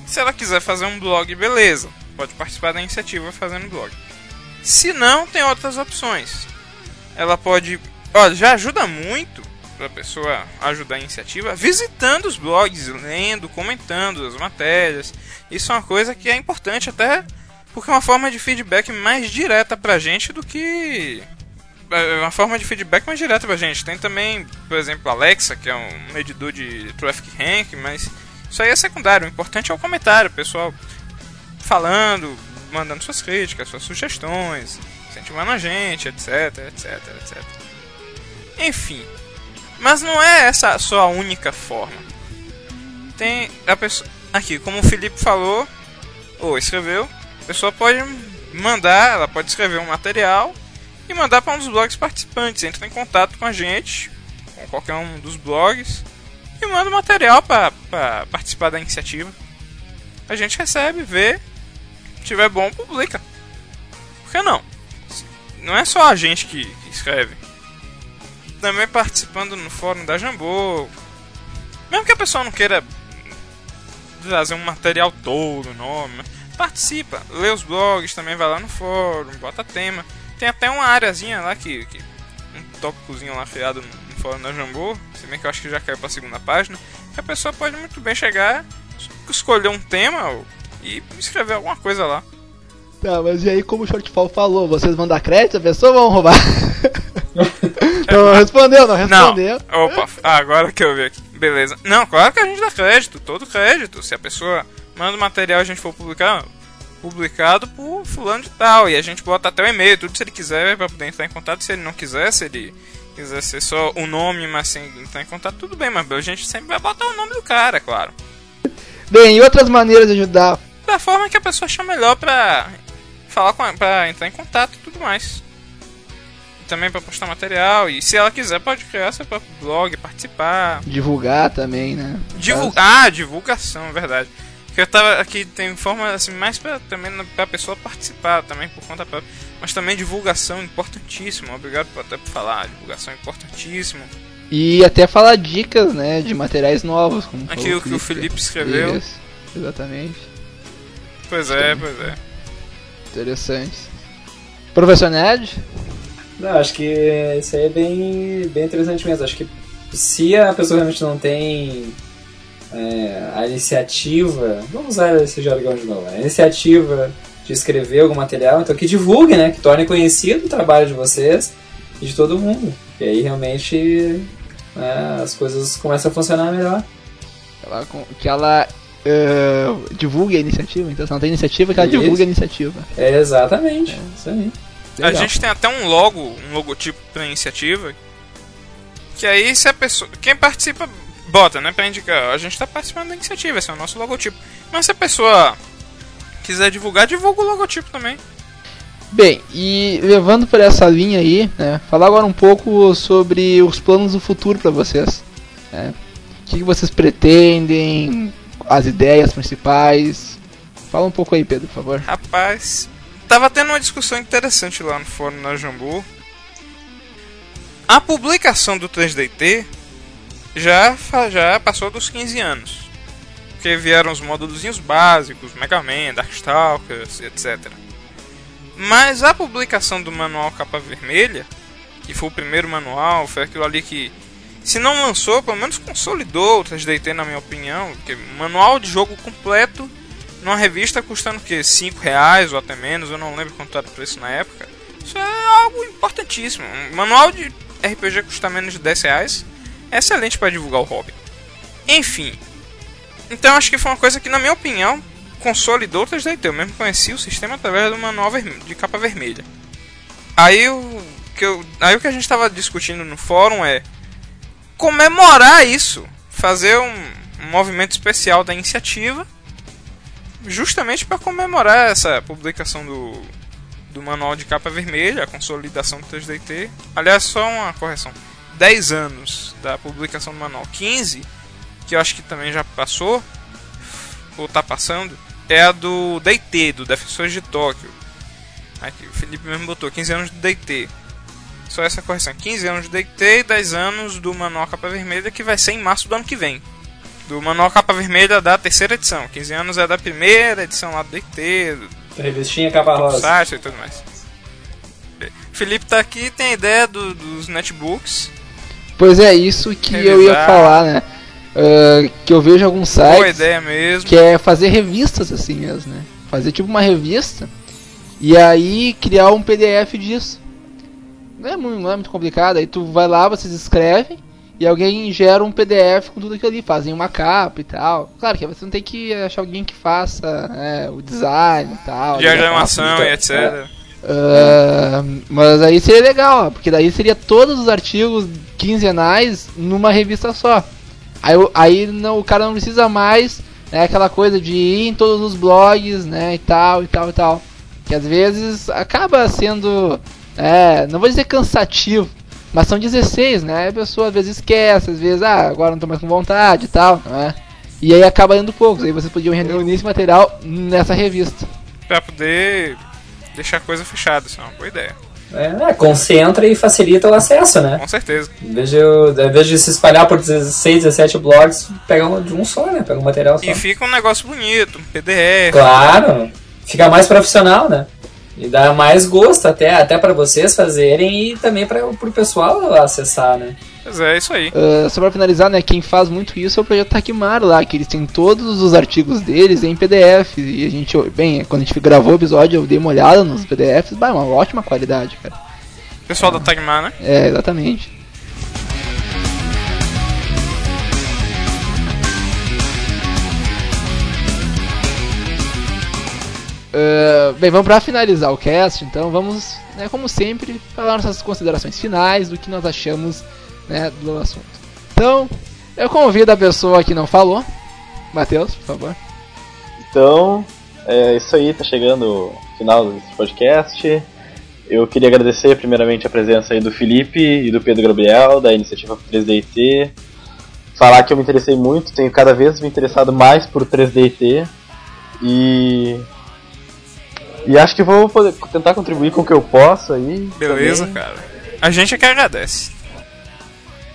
Speaker 3: Se ela quiser fazer um blog, beleza. Pode participar da iniciativa fazendo blog. Se não, tem outras opções. Ela pode. Olha, já ajuda muito pra pessoa ajudar a iniciativa visitando os blogs, lendo, comentando as matérias. Isso é uma coisa que é importante até porque é uma forma de feedback mais direta pra gente do que. É uma forma de feedback mais direta pra gente. Tem também, por exemplo, Alexa, que é um medidor de Traffic Rank, mas isso aí é secundário. O importante é o comentário, o pessoal falando, mandando suas críticas, suas sugestões, incentivando a gente, etc, etc, etc. Enfim, mas não é essa só a única forma. Tem a pessoa aqui, como o Felipe falou ou escreveu, pessoa pode mandar, ela pode escrever um material e mandar para um dos blogs participantes. Entra em contato com a gente, com qualquer um dos blogs e manda o material para participar da iniciativa. A gente recebe, vê, se tiver bom, publica. Por que não? Não é só a gente que, que escreve. Também participando no fórum da Jambô. Mesmo que a pessoa não queira trazer um material todo, nome, participa, lê os blogs, também vai lá no fórum, bota tema. Tem até uma areazinha lá que, que um tópicozinho lá criado no, no fórum da Jambô, se bem que eu acho que já caiu pra segunda página, que a pessoa pode muito bem chegar, es- escolher um tema e escrever alguma coisa lá.
Speaker 1: Tá, mas e aí como o Shortfall falou, vocês vão dar crédito a pessoa ou vão roubar? não respondeu, não respondeu.
Speaker 3: Não. Opa, agora que eu vi aqui. Beleza. Não, claro que a gente dá crédito, todo crédito. Se a pessoa manda o material e a gente for publicar, publicado por fulano de tal. E a gente bota até o e-mail, tudo se ele quiser, pra poder entrar em contato. Se ele não quiser, se ele quiser ser só o nome, mas sem entrar em contato, tudo bem, mas a gente sempre vai botar o nome do cara, claro.
Speaker 1: Bem, e outras maneiras de ajudar?
Speaker 3: Da forma que a pessoa achar melhor pra falar com a, pra entrar em contato e tudo mais. Também pra postar material. E se ela quiser, pode criar seu próprio blog, participar.
Speaker 1: Divulgar também, né?
Speaker 3: Divul ah, divulgação, é verdade. Que eu tava aqui, tem forma assim, mais pra, também pra pessoa participar também por conta própria. Mas também divulgação importantíssimo. Obrigado por, até por falar, divulgação importantíssimo.
Speaker 1: E até falar dicas, né, de materiais novos. Como falou
Speaker 3: Aquilo que o Felipe escreveu.
Speaker 1: Isso, exatamente.
Speaker 3: Pois é, pois é.
Speaker 1: Interessante. Professor Nerd?
Speaker 5: Não, acho que isso aí é bem, bem interessante mesmo. Acho que se a pessoa realmente não tem é, a iniciativa, vamos usar esse jargão de novo, a iniciativa de escrever algum material, então que divulgue, né? Que torne conhecido o trabalho de vocês e de todo mundo. E aí realmente né, as coisas começam a funcionar melhor.
Speaker 1: Ela, que ela eh, divulgue a iniciativa. Então, se não tem iniciativa, que ela
Speaker 5: Isso.
Speaker 1: divulgue a iniciativa.
Speaker 5: É exatamente, isso aí.
Speaker 3: A
Speaker 1: Legal.
Speaker 3: gente tem até um logo, um logotipo pra iniciativa. Que aí se a pessoa. Quem participa bota, né? Pra indicar. A gente tá participando da iniciativa, esse é o nosso logotipo. Mas se a pessoa quiser divulgar, divulga o logotipo também.
Speaker 1: Bem, e levando por essa linha aí, né, falar agora um pouco sobre os planos do futuro para vocês. né? O que, que vocês pretendem, as ideias principais. Fala um pouco aí, Pedro, por favor.
Speaker 3: Rapaz, tava tendo uma discussão interessante lá no fórum na Jambu. A publicação do 3DT já, já passou dos 15 anos. Porque vieram os módulos básicos, Mega Man, Darkstalkers, etc. Mas a publicação do manual capa vermelha, que foi o primeiro manual, foi aquilo ali que, se não lançou, pelo menos consolidou o 3DT na minha opinião. Porque manual de jogo completo numa revista custando o quê? 5 reais ou até menos, eu não lembro quanto era o preço na época. Isso é algo importantíssimo. Um manual de RPG custa menos de 10 reais é excelente para divulgar o hobby. Enfim, então acho que foi uma coisa que, na minha opinião, consolidou o 3DT. Eu mesmo conheci o sistema através do manual verme- de capa vermelha. Aí o que, eu, aí o que a gente estava discutindo no fórum é comemorar isso, fazer um, um movimento especial da iniciativa justamente para comemorar essa publicação do, do manual de capa vermelha, a consolidação do 3DT. Aliás, só uma correção: 10 anos da publicação do manual, 15, que eu acho que também já passou, ou tá passando, é a do DT, do Defensores de Tóquio. Aqui, o Felipe mesmo botou 15 anos do DT. Só essa correção: 15 anos do DT e 10 anos do manual capa vermelha, que vai ser em março do ano que vem do Manual Capa Vermelha da terceira edição. 15 anos é da primeira edição lá do DT, do
Speaker 5: Revistinha capa rosa.
Speaker 3: e tudo mais. Felipe tá aqui, tem ideia do- dos netbooks.
Speaker 1: Pois é, isso que eu ia
Speaker 3: Revisar.
Speaker 1: falar, né? Ah, que eu vejo alguns
Speaker 3: Boa
Speaker 1: sites
Speaker 3: ideia mesmo.
Speaker 1: que é fazer revistas assim mesmo, né? Fazer tipo uma revista e aí criar um PDF disso. Não é muito, não é muito complicado, aí tu vai lá, vocês escrevem e alguém gera um PDF com tudo aquilo ali, fazem uma capa e tal. Claro que você não tem que achar alguém que faça né, o design e tal. Capa.
Speaker 3: animação e etc.
Speaker 1: Ah, mas aí seria legal, ó, porque daí seria todos os artigos quinzenais numa revista só. Aí, o- aí não, o cara não precisa mais né, aquela coisa de ir em todos os blogs, né, e tal, e tal, e tal. Que às vezes acaba sendo, é, não vou dizer cansativo, mas são 16, né? A pessoa às vezes esquece, às vezes, ah, agora não tô mais com vontade e tal, né? E aí acaba indo poucos, aí vocês podiam reunir esse material nessa revista.
Speaker 3: Pra poder deixar a coisa fechada, isso é uma boa ideia.
Speaker 5: É, concentra e facilita o acesso, né?
Speaker 3: Com certeza.
Speaker 5: Em vez de, eu- em vez de se espalhar por 16, 17 blogs, pega um de um só, né? Pega um material só.
Speaker 3: E fica um negócio bonito, um PDF.
Speaker 5: Claro, fica mais profissional, né? E dá mais gosto até, até para vocês fazerem e também para o pessoal acessar, né?
Speaker 3: Pois é, isso aí.
Speaker 1: Uh, só pra finalizar, né, quem faz muito isso é o projeto Takimar lá, que eles têm todos os artigos deles em PDF. E a gente, bem, quando a gente gravou o episódio, eu dei uma olhada nos PDFs, bah, é uma ótima qualidade, cara.
Speaker 3: Pessoal da Tagmar, né?
Speaker 1: É, exatamente. Uh, bem, vamos para finalizar o cast, então vamos, né, como sempre, falar nossas considerações finais do que nós achamos né, do assunto. Então, eu convido a pessoa que não falou, Matheus, por favor.
Speaker 2: Então, é isso aí, tá chegando o final desse podcast. Eu queria agradecer primeiramente a presença aí do Felipe e do Pedro Gabriel, da iniciativa 3DIT. Falar que eu me interessei muito, tenho cada vez me interessado mais por 3DIT. E. E acho que vou poder tentar contribuir com o que eu posso aí.
Speaker 3: Beleza,
Speaker 2: também.
Speaker 3: cara. A gente é que agradece.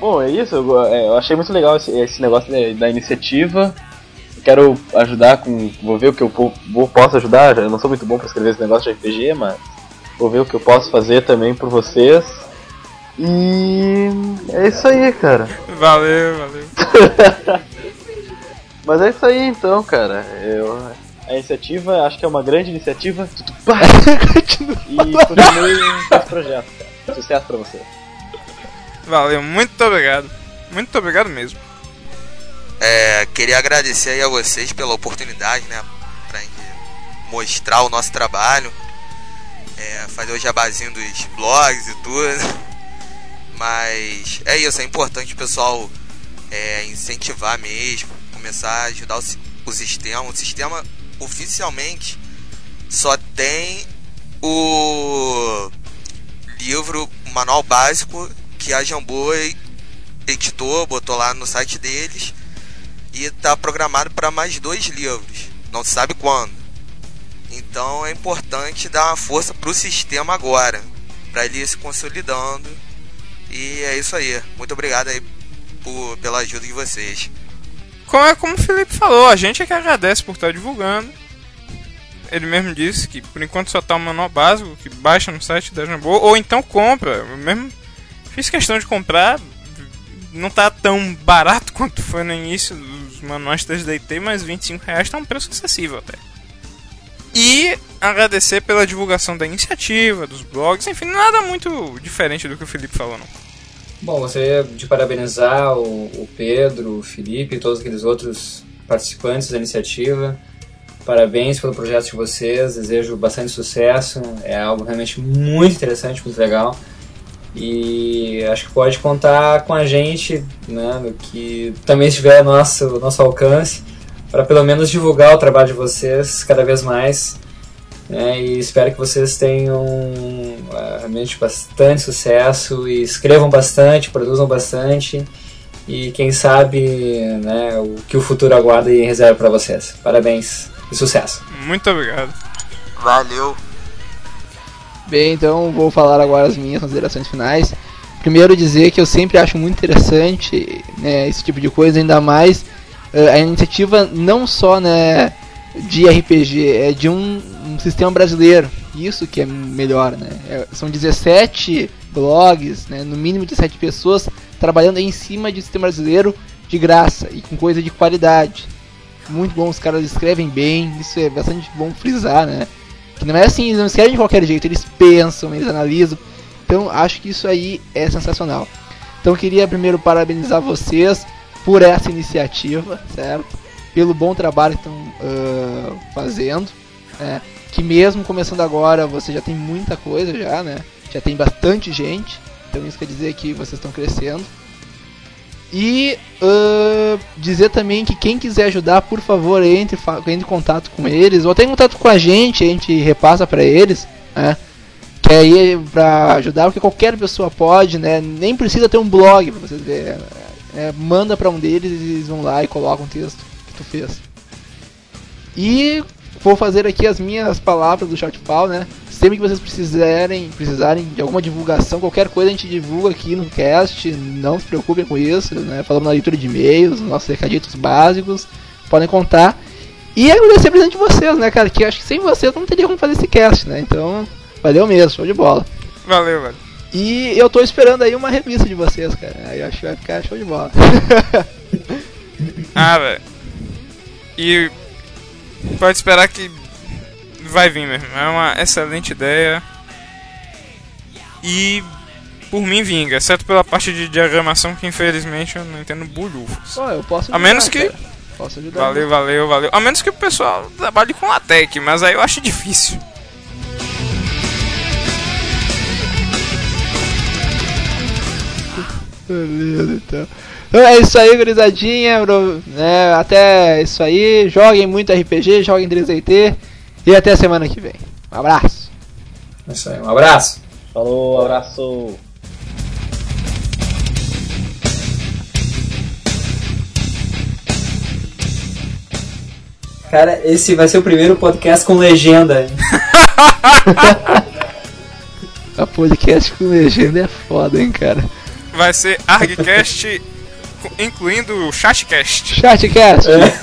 Speaker 2: Bom, é isso. Eu, é, eu achei muito legal esse, esse negócio da, da iniciativa. Quero ajudar com. Vou ver o que eu po- vou, posso ajudar. Eu não sou muito bom pra escrever esse negócio de RPG, mas vou ver o que eu posso fazer também por vocês. E é isso aí, cara.
Speaker 3: Valeu, valeu.
Speaker 2: Mas é isso aí então, cara. Eu, a iniciativa, acho que é uma grande iniciativa. E continue com esse projeto, cara. Sucesso pra você.
Speaker 3: Valeu, muito obrigado. Muito obrigado mesmo.
Speaker 4: É, queria agradecer aí a vocês pela oportunidade, né? Pra gente mostrar o nosso trabalho. é, fazer o jabazinho dos blogs e tudo. Mas é isso, é importante o pessoal é, incentivar mesmo, começar a ajudar o, o sistema. O sistema oficialmente só tem o livro, o manual básico que a Jambô editou, botou lá no site deles e está programado para mais dois livros. Não se sabe quando. Então é importante dar uma força pro sistema agora, para ele ir se consolidando. E é isso aí. Muito obrigado aí por, pela ajuda de vocês.
Speaker 3: Como é como o Felipe falou, a gente é que agradece por estar divulgando. Ele mesmo disse que por enquanto só tá o manual básico, que baixa no site da Jambô, ou então compra. Eu mesmo fiz questão de comprar. Não tá tão barato quanto foi no início dos manuais 3DT, mas 25 reais tá um preço acessível até. E agradecer pela divulgação da iniciativa, dos blogs, enfim, nada muito diferente do que o Felipe falou, não.
Speaker 5: Bom, gostaria de parabenizar o, o Pedro, o Felipe e todos aqueles outros participantes da iniciativa. Parabéns pelo projeto de vocês, desejo bastante sucesso. É algo realmente muito interessante, muito legal. E acho que pode contar com a gente, né, no que também estiver ao nosso, nosso alcance, para pelo menos divulgar o trabalho de vocês cada vez mais. Né, e espero que vocês tenham eh, realmente bastante sucesso e escrevam bastante, produzam bastante e quem sabe né, o que o futuro aguarda e reserva para vocês. Parabéns e sucesso.
Speaker 3: Muito obrigado.
Speaker 4: Valeu!
Speaker 1: Bem, então vou falar agora as minhas considerações finais. Primeiro dizer que eu sempre acho muito interessante né, esse tipo de coisa, ainda mais eh, a iniciativa não só né, de RPG, é de um, um sistema brasileiro. Isso que é melhor, né? É- são 17 blogs, né, no mínimo 17 pessoas trabalhando em cima de sistema brasileiro de graça e com coisa de qualidade. Muito bom, os caras escrevem bem, isso é bastante bom frisar, né? Que não é assim, eles não escrevem de qualquer jeito, eles pensam, eles analisam. Então acho que isso aí é sensacional. Então queria primeiro parabenizar vocês por essa iniciativa, certo? Pelo bom trabalho que estão ah, fazendo. né? Que mesmo começando agora, você já tem muita coisa já, né? Já tem bastante gente. Então isso quer dizer que vocês estão crescendo. E ah, dizer também que quem quiser ajudar, por favor, entre, entre em contato com eles, ou até em contato com a gente, a gente repassa pra eles, né? Que aí pra ajudar, porque qualquer pessoa pode, né? Nem precisa ter um blog pra vocês verem. É, manda pra um deles e eles vão lá e colocam o texto que tu fez. E vou fazer aqui as minhas palavras do Shortfall, né? Sempre que vocês precisarem, precisarem de alguma divulgação, qualquer coisa a gente divulga aqui no cast, não se preocupem com isso, né? Falamos na leitura de e-mails, nossos recaditos básicos, podem contar. E agradecer a presença de vocês, né, cara? Que acho que sem vocês não teria como fazer esse cast, né? Então, valeu mesmo, show de bola.
Speaker 3: Valeu, velho.
Speaker 1: E eu tô esperando aí uma revista de vocês, cara. Aí eu acho que vai ficar show de bola.
Speaker 3: Ah, velho. E pode esperar que vai vir mesmo. É uma excelente ideia. E por mim vinga, exceto pela parte de diagramação que infelizmente eu não entendo bulhufas.
Speaker 1: Pô, eu posso
Speaker 3: A menos que-
Speaker 1: cara. Posso ajudar.
Speaker 3: Valeu, valeu, valeu. A menos que o pessoal trabalhe com LaTeX, mas aí eu acho difícil.
Speaker 1: Beleza, então. Então é isso aí, gurizadinha. Né? Até isso aí. Joguem muito RPG, joguem 3DT. E até a semana que vem. Um abraço.
Speaker 5: É isso aí, um abraço.
Speaker 2: Falou, abraço.
Speaker 5: Cara, esse vai ser o primeiro podcast com legenda.
Speaker 1: A podcast com legenda é foda, hein, cara.
Speaker 3: Vai ser ArgCast, incluindo o ChatCast.
Speaker 1: Chatcast.
Speaker 5: É.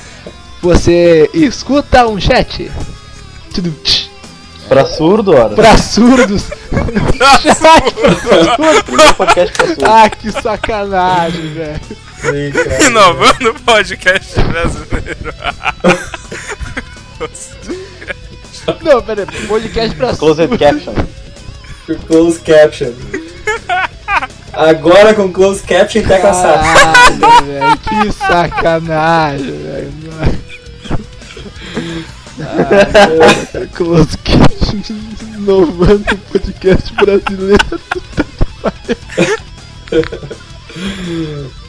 Speaker 1: Você escuta um chat.
Speaker 2: Pra surdo, ora.
Speaker 1: Pra surdos.
Speaker 2: Pra surdo.
Speaker 1: ah, que sacanagem, velho.
Speaker 3: Inovando o podcast brasileiro.
Speaker 1: Não, pera aí. Podcast pra
Speaker 2: Closed caption.
Speaker 5: Close caption. Agora com close caption tá caçado.
Speaker 1: Caralho, velho, que sacanagem, velho. Ah, close caption. Renovando o podcast brasileiro.